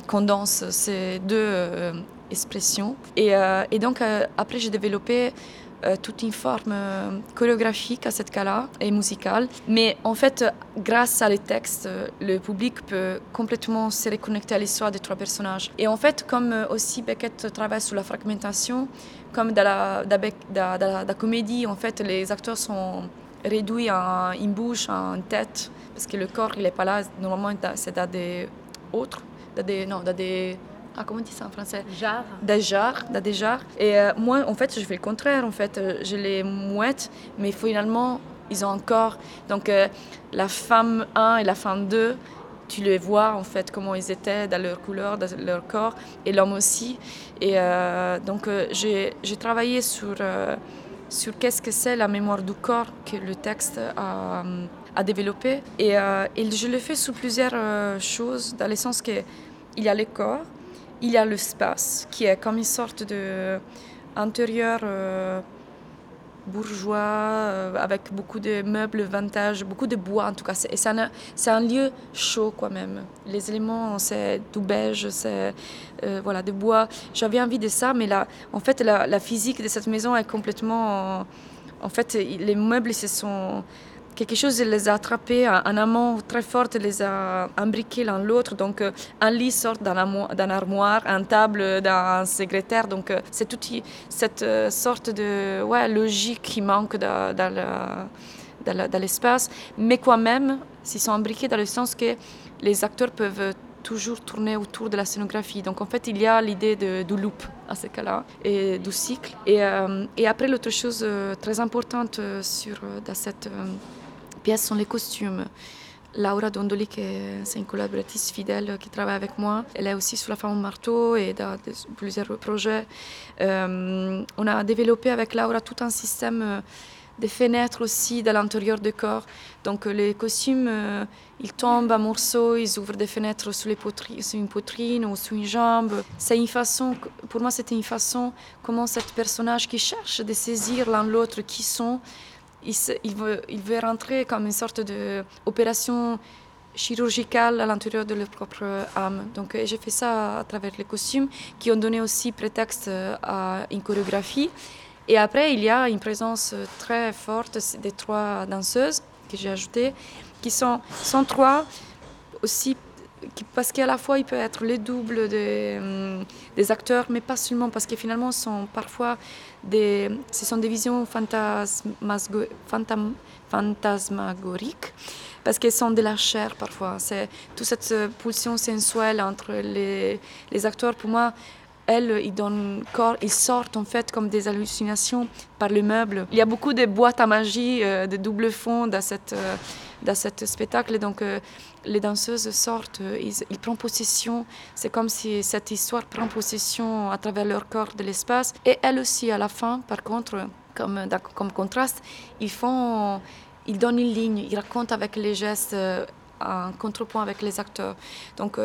condense ces deux expressions. Et, et donc, après, j'ai développé euh, toute une forme euh, chorégraphique à cette cas-là et musicale. Mais en fait, grâce à les textes, euh, le public peut complètement se reconnecter à l'histoire des trois personnages. Et en fait, comme aussi Beckett travaille sur la fragmentation, comme dans la, comédie, en fait, les acteurs sont réduits en une bouche, en tête, parce que le corps, il n'est pas là. Normalement, c'est dans des autres, non, dans des ah, comment on dit ça en français? Jarre. Des jarres, des jarres. Et euh, moi, en fait, je fais le contraire. En fait, euh, je les mouette, mais finalement, ils ont encore. Donc, euh, la femme 1 et la femme 2, tu les vois, en fait, comment ils étaient dans leur couleur, dans leur corps, et l'homme aussi. Et donc, j'ai travaillé sur, sur qu'est-ce que c'est la mémoire du corps que le texte a, développé. Et, et je le fais sous plusieurs choses, dans le sens qu'il y a le corps, il y a l'espace qui est comme une sorte de intérieur euh, bourgeois, euh, avec beaucoup de meubles vintage, beaucoup de bois en tout cas. C'est un, un, lieu chaud quand même. Les éléments, c'est tout beige, c'est euh, voilà, de bois. J'avais envie de ça, mais là, en fait, la, la, physique de cette maison est complètement... En fait, les meubles, se sont quelque chose les a attrapés, un amant très fort les a imbriqués l'un l'autre. Donc euh, un lit sort d'un armoire, un table d'un secrétaire. Donc euh, c'est toute cette euh, sorte de logique qui manque dans, l'espace. Mais quand même, s'ils sont imbriqués dans le sens que les acteurs peuvent toujours tourner autour de la scénographie. Donc en fait, il y a l'idée du loop à ce cas-là et du cycle. Et, et après, l'autre chose très importante sur, dans cette pièces sont les costumes. Laura Dondoli, qui est une collaboratrice fidèle qui travaille avec moi, elle est aussi sur la femme au marteau et dans plusieurs projets. Euh, on a développé avec Laura tout un système euh, de fenêtres aussi dans l'intérieur du corps. Donc euh, les costumes, ils tombent en morceaux, ils ouvrent des fenêtres sur une poitrine ou sur une jambe. C'est une façon, pour moi, c'était une façon comment cet personnage qui cherche de saisir l'un l'autre qui sont il, veut, il veut rentrer comme une sorte d'opération chirurgicale à l'intérieur de leur propre âme. Donc euh, j'ai fait ça à travers les costumes qui ont donné aussi prétexte euh, à une chorégraphie. Et après, il y a une présence très forte des trois danseuses que j'ai ajoutées, qui sont, sont trois aussi parce qu'à la fois il peut être le double des, des acteurs, mais pas seulement, parce que finalement sont parfois ce sont des visions fantasmagoriques, parce qu'elles sont de la chair parfois. C'est toute cette pulsion sensuelle entre les, les acteurs. Pour moi, elles, ils donnent corps, ils sortent en fait comme des hallucinations par le meuble. Il y a beaucoup de boîtes à magie, euh, de double fond dans cette, euh, dans cet spectacle. Donc, euh, les danseuses sortent, ils, ils prennent possession. C'est comme si cette histoire prend possession à travers leur corps de l'espace. Et elles aussi, à la fin, par contre, comme, comme contraste, ils font, ils donnent une ligne, ils racontent avec les gestes en contrepoint avec les acteurs. Donc,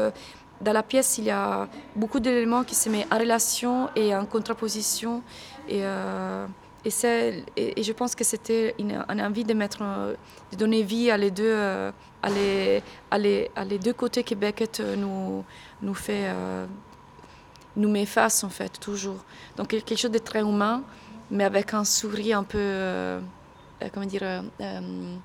dans la pièce, il y a beaucoup d'éléments qui se mettent en relation et en contraposition. Et, euh, et, et, je pense que c'était une, envie de, mettre, de donner vie à les deux, euh, à les, à les, à les deux côtés que Beckett nous, nous fait, euh, nous met face en fait, toujours. Donc quelque chose de très humain, mais avec un sourire un peu, comment dire, euh,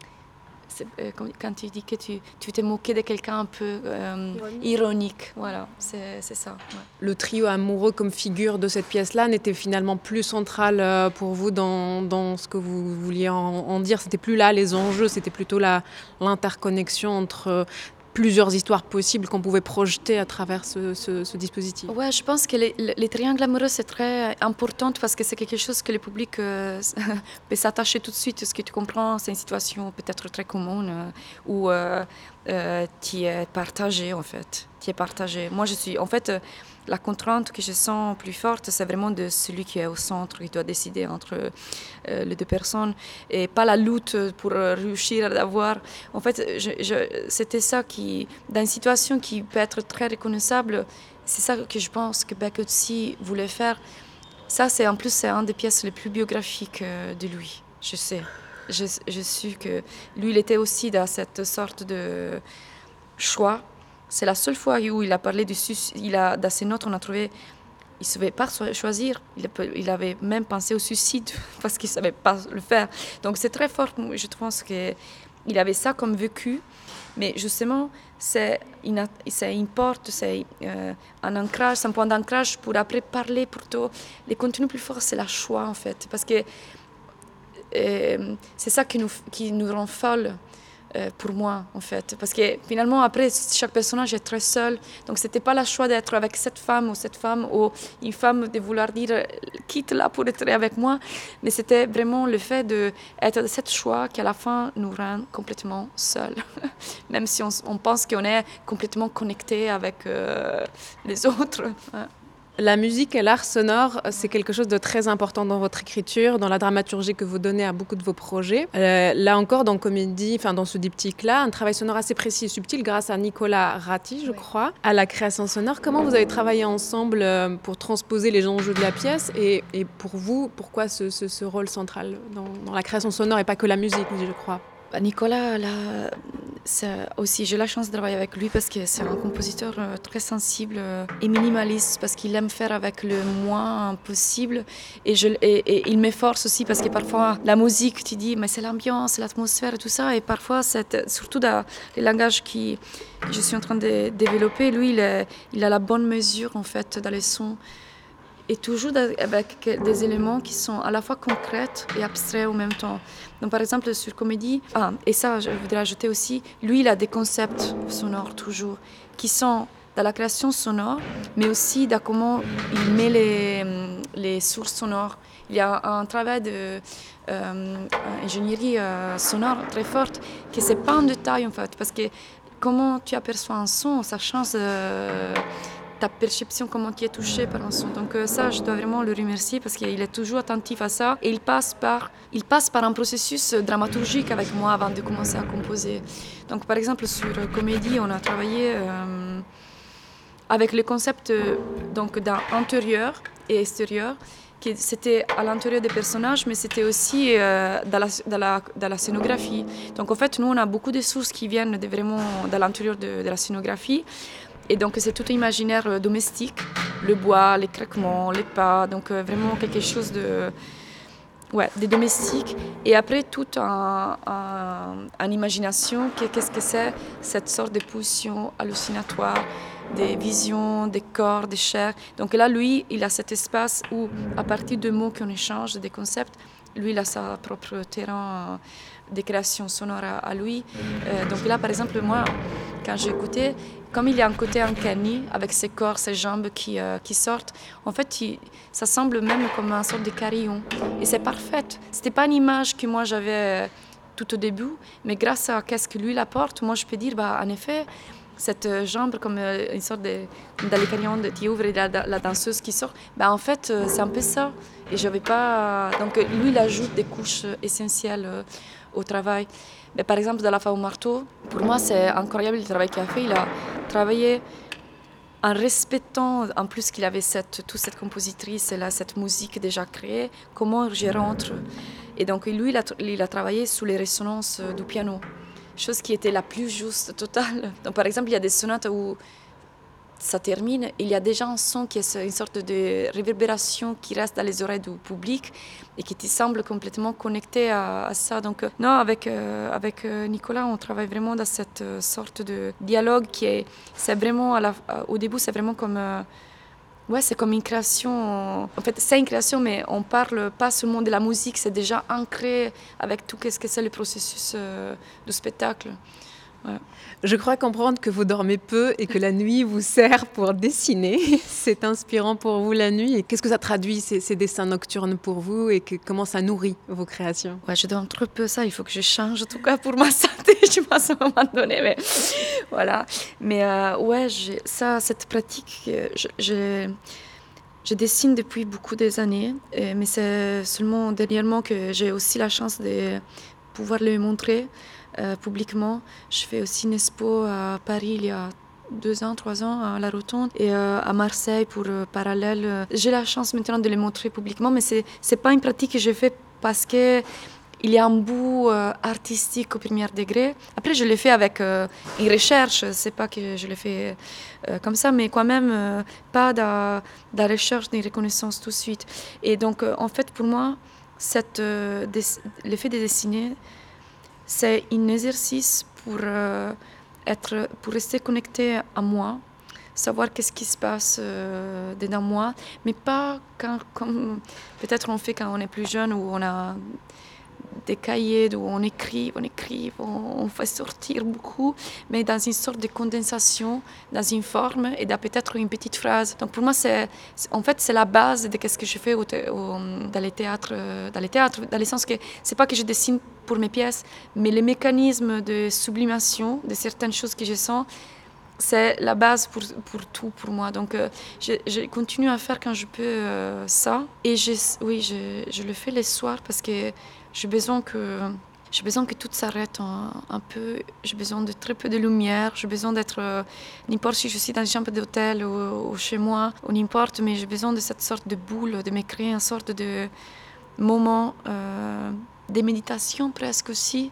quand tu dis que tu, tu t'es moqué de quelqu'un un peu euh, ironique. Voilà, c'est, ça. Le trio amoureux comme figure de cette pièce-là n'était finalement plus central euh, pour vous dans, dans ce que vous vouliez en, en dire. C'était plus là les enjeux, c'était plutôt la, l'interconnexion entre plusieurs histoires possibles qu'on pouvait projeter à travers ce, dispositif. Ouais, je pense que les, les, triangles amoureux, c'est très important parce que c'est quelque chose que le public euh, (laughs) peut s'attacher tout de suite. Ce que tu comprends, c'est une situation peut-être très commune euh, où euh, tu es partagé, en fait. Tu es partagé. Moi, je suis, en fait, la contrainte que je sens plus forte, c'est vraiment de celui qui est au centre, qui doit décider entre euh, les deux personnes, et pas la lutte pour réussir à l'avoir. En fait, c'était ça qui, dans une situation qui peut être très reconnaissable, c'est ça que je pense que Beckett voulait faire. Ça, c'est en plus, c'est une des pièces les plus biographiques euh, de lui, je sais. Je, je que lui, il était aussi dans cette sorte de choix c'est la seule fois où il a parlé du suicide. Il a, dans ses notes, on a trouvé. Il ne savait pas choisir. Il, il, avait même pensé au suicide (laughs) parce qu'il ne savait pas le faire. Donc c'est très fort. Je pense qu'il avait ça comme vécu. Mais justement, c'est une, porte, c'est euh, un ancrage, c'est un point d'ancrage pour après parler plutôt. Les contenus plus forts, c'est la choix en fait. Parce que euh, c'est ça qui nous, qui nous rend folles. Euh, pour moi, en fait. Parce que finalement, après, chaque personnage est très seul. Donc, ce n'était pas le choix d'être avec cette femme ou cette femme ou une femme de vouloir dire euh, quitte là pour être avec moi. Mais c'était vraiment le fait d'être cette choix qui, à la fin, nous rend complètement seuls. (laughs) Même si on, pense qu'on est complètement connecté avec euh, les (laughs) autres. La musique et l'art sonore, c'est quelque chose de très important dans votre écriture, dans la dramaturgie que vous donnez à beaucoup de vos projets. Euh, là encore, dans Comédie, enfin dans ce diptyque-là, un travail sonore assez précis et subtil grâce à Nicolas Ratti, je crois, à la création sonore. Comment vous avez travaillé ensemble euh, pour transposer les enjeux de la pièce et, pour vous, pourquoi ce, rôle central dans, dans la création sonore et pas que la musique, je crois? Nicolas, là, aussi, j'ai la chance de travailler avec lui parce que c'est un compositeur euh, très sensible euh, et minimaliste parce qu'il aime faire avec le moins possible. Et, je, et, il m'efforce aussi parce que parfois, la musique, tu dis, mais c'est l'ambiance, l'atmosphère et tout ça. Et parfois, surtout dans les langages qui, que je suis en train de développer, lui, il, il a la bonne mesure en fait dans les sons et toujours avec des éléments qui sont à la fois concrets et abstraits en même temps. Donc par exemple sur comédie, ah, et ça je voudrais ajouter aussi, lui il a des concepts sonores toujours qui sont dans la création sonore, mais aussi dans comment il met les, les sources sonores. Il y a un travail d'ingénierie euh, euh, sonore très forte qui c'est pas en détail en fait, parce que comment tu aperçois un son, ça change ta perception, comment tu es touché par un son. Donc euh, ça, je dois vraiment le remercier parce qu'il est toujours attentif à ça et il passe par, il passe par un processus dramaturgique avec moi avant de commencer à composer. Donc par exemple sur Comédie, on a travaillé euh, avec le concept donc d'intérieur et extérieur c'était à l'intérieur des personnages, mais c'était aussi euh, dans, la, dans, la, dans, la, scénographie. Donc en fait, nous, on a beaucoup de sources qui viennent vraiment de l'intérieur de, la scénographie. Et donc c'est tout imaginaire euh, domestique, le bois, les craquements, les pas, donc euh, vraiment quelque chose de, ouais, des domestiques. Et après toute un, un, imagination, qu'est-ce que c'est cette sorte de pulsion hallucinatoire, des visions, des corps, des chairs. Donc là, lui, il a cet espace où, à partir de mots qu'on échange, des concepts, lui, il a sa propre terrain des créations sonores à, lui. Euh, donc là, par exemple, moi, quand j'écoutais, comme il y a un côté uncanny avec ses corps, ses jambes qui, euh, qui sortent, en fait, ça semble même comme un sorte de carillon. Et c'est parfait. C'était pas une image que moi j'avais tout au début, mais grâce à qu'est-ce que lui apporte, moi je peux dire, bah, en effet, cette euh, jambe comme une sorte de dans les de ouvre et la, la, danseuse qui sort, bah, en fait, c'est un peu ça. Et j'avais pas. Donc lui, il ajoute des couches essentielles au travail. Mais par exemple, dans la femme au marteau, pour moi, c'est incroyable le travail qu'il a fait. Il a travaillé en respectant, en plus qu'il avait cette, toute cette compositrice et là, cette musique déjà créée, comment je rentre. Et donc, lui, il a, il a travaillé sous les résonances du piano, chose qui était la plus juste totale. Donc, par exemple, il y a des sonates où ça termine, il y a déjà un son qui est une sorte de réverbération qui reste dans les oreilles du public et qui te semble complètement connecté à, ça. Donc, euh, non, avec, euh, avec euh, Nicolas, on travaille vraiment dans cette sorte de dialogue qui est, c'est vraiment, au début, c'est vraiment comme. Ouais, c'est comme une création. En fait, c'est une création, mais on parle pas seulement de la musique, c'est déjà ancré avec tout ce que c'est le processus du spectacle. Je crois comprendre que vous dormez peu et que la nuit vous sert pour dessiner. (laughs) C'est inspirant pour vous la nuit. Et qu'est-ce que ça traduit ces, dessins nocturnes pour vous et que, comment ça nourrit vos créations? Ouais, je dors trop peu ça. Il faut que je change en tout cas pour ma (laughs) santé. je pense à un moment donné, mais voilà. Mais euh, ouais, ça, cette pratique, euh, je, je, dessine depuis beaucoup des années, mais c'est seulement dernièrement que j'ai aussi la chance de pouvoir le montrer. Euh, publiquement. Je fais aussi une expo à Paris il y a deux ans, trois ans à la Rotonde et euh, à Marseille pour euh, Parallèle. J'ai la chance maintenant de les montrer publiquement, mais c'est n'est pas une pratique que je fais parce que il y a un bout artistique au premier degré. Après, je l'ai fait avec une recherche, c'est pas que je l'ai fait comme ça, mais quand même pas de, de recherche ni reconnaissance tout de suite. Et donc, en fait, pour moi, l'effet de dessiner, c'est un exercice pour, euh, être, pour rester connecté à moi, savoir qu'est-ce qui se passe euh, dedans moi, mais pas quand, comme peut-être on fait quand on est plus jeune ou on a des cahiers où on écrit, on écrit, on, fait sortir beaucoup, mais dans une sorte de condensation, dans une forme et dans peut-être une petite phrase. Donc pour moi, c'est, en fait, c'est la base de ce que je fais dans les théâtres, dans les théâtres, dans le sens que c'est pas que je dessine pour mes pièces, mais les mécanismes de sublimation de certaines choses que je sens, c'est la base pour, tout pour moi. Donc, euh, je, continue à faire quand je peux euh, ça. Et je, oui, je, le fais les soirs parce que j'ai besoin que, j'ai besoin que tout s'arrête un, peu. J'ai besoin de très peu de lumière. J'ai besoin d'être, euh, n'importe si je suis dans une chambre d'hôtel ou, chez moi, ou n'importe, mais j'ai besoin de cette sorte de boule, de me créer une sorte de moment euh, de méditation presque aussi.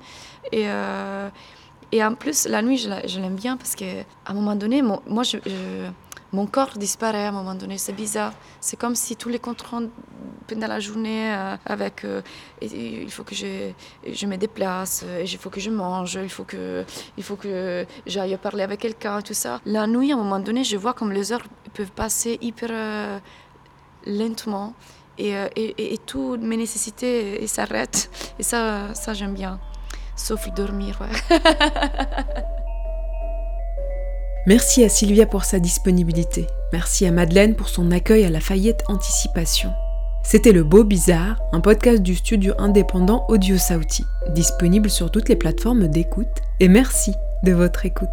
Et. Euh, et en plus, la nuit, je l'aime bien parce qu'à un moment donné, moi, je, mon corps disparaît à un moment donné. C'est bizarre. C'est comme si tous les contrôles pendant la journée, euh, avec euh, et, il faut que je, je me déplace, et il faut que je mange, il faut que, il faut que j'aille parler avec quelqu'un, tout ça. La nuit, à un moment donné, je vois comme les heures peuvent passer hyper euh, lentement. Et, et, et, toutes mes nécessités s'arrêtent. Et ça, ça j'aime bien sauf dormir. Ouais. (laughs) Merci à Sylvia pour sa disponibilité. Merci à Madeleine pour son accueil à la Fayette Anticipation. C'était Le Beau Bizarre, un podcast du studio indépendant Audio Sauti, disponible sur toutes les plateformes d'écoute. Et merci de votre écoute.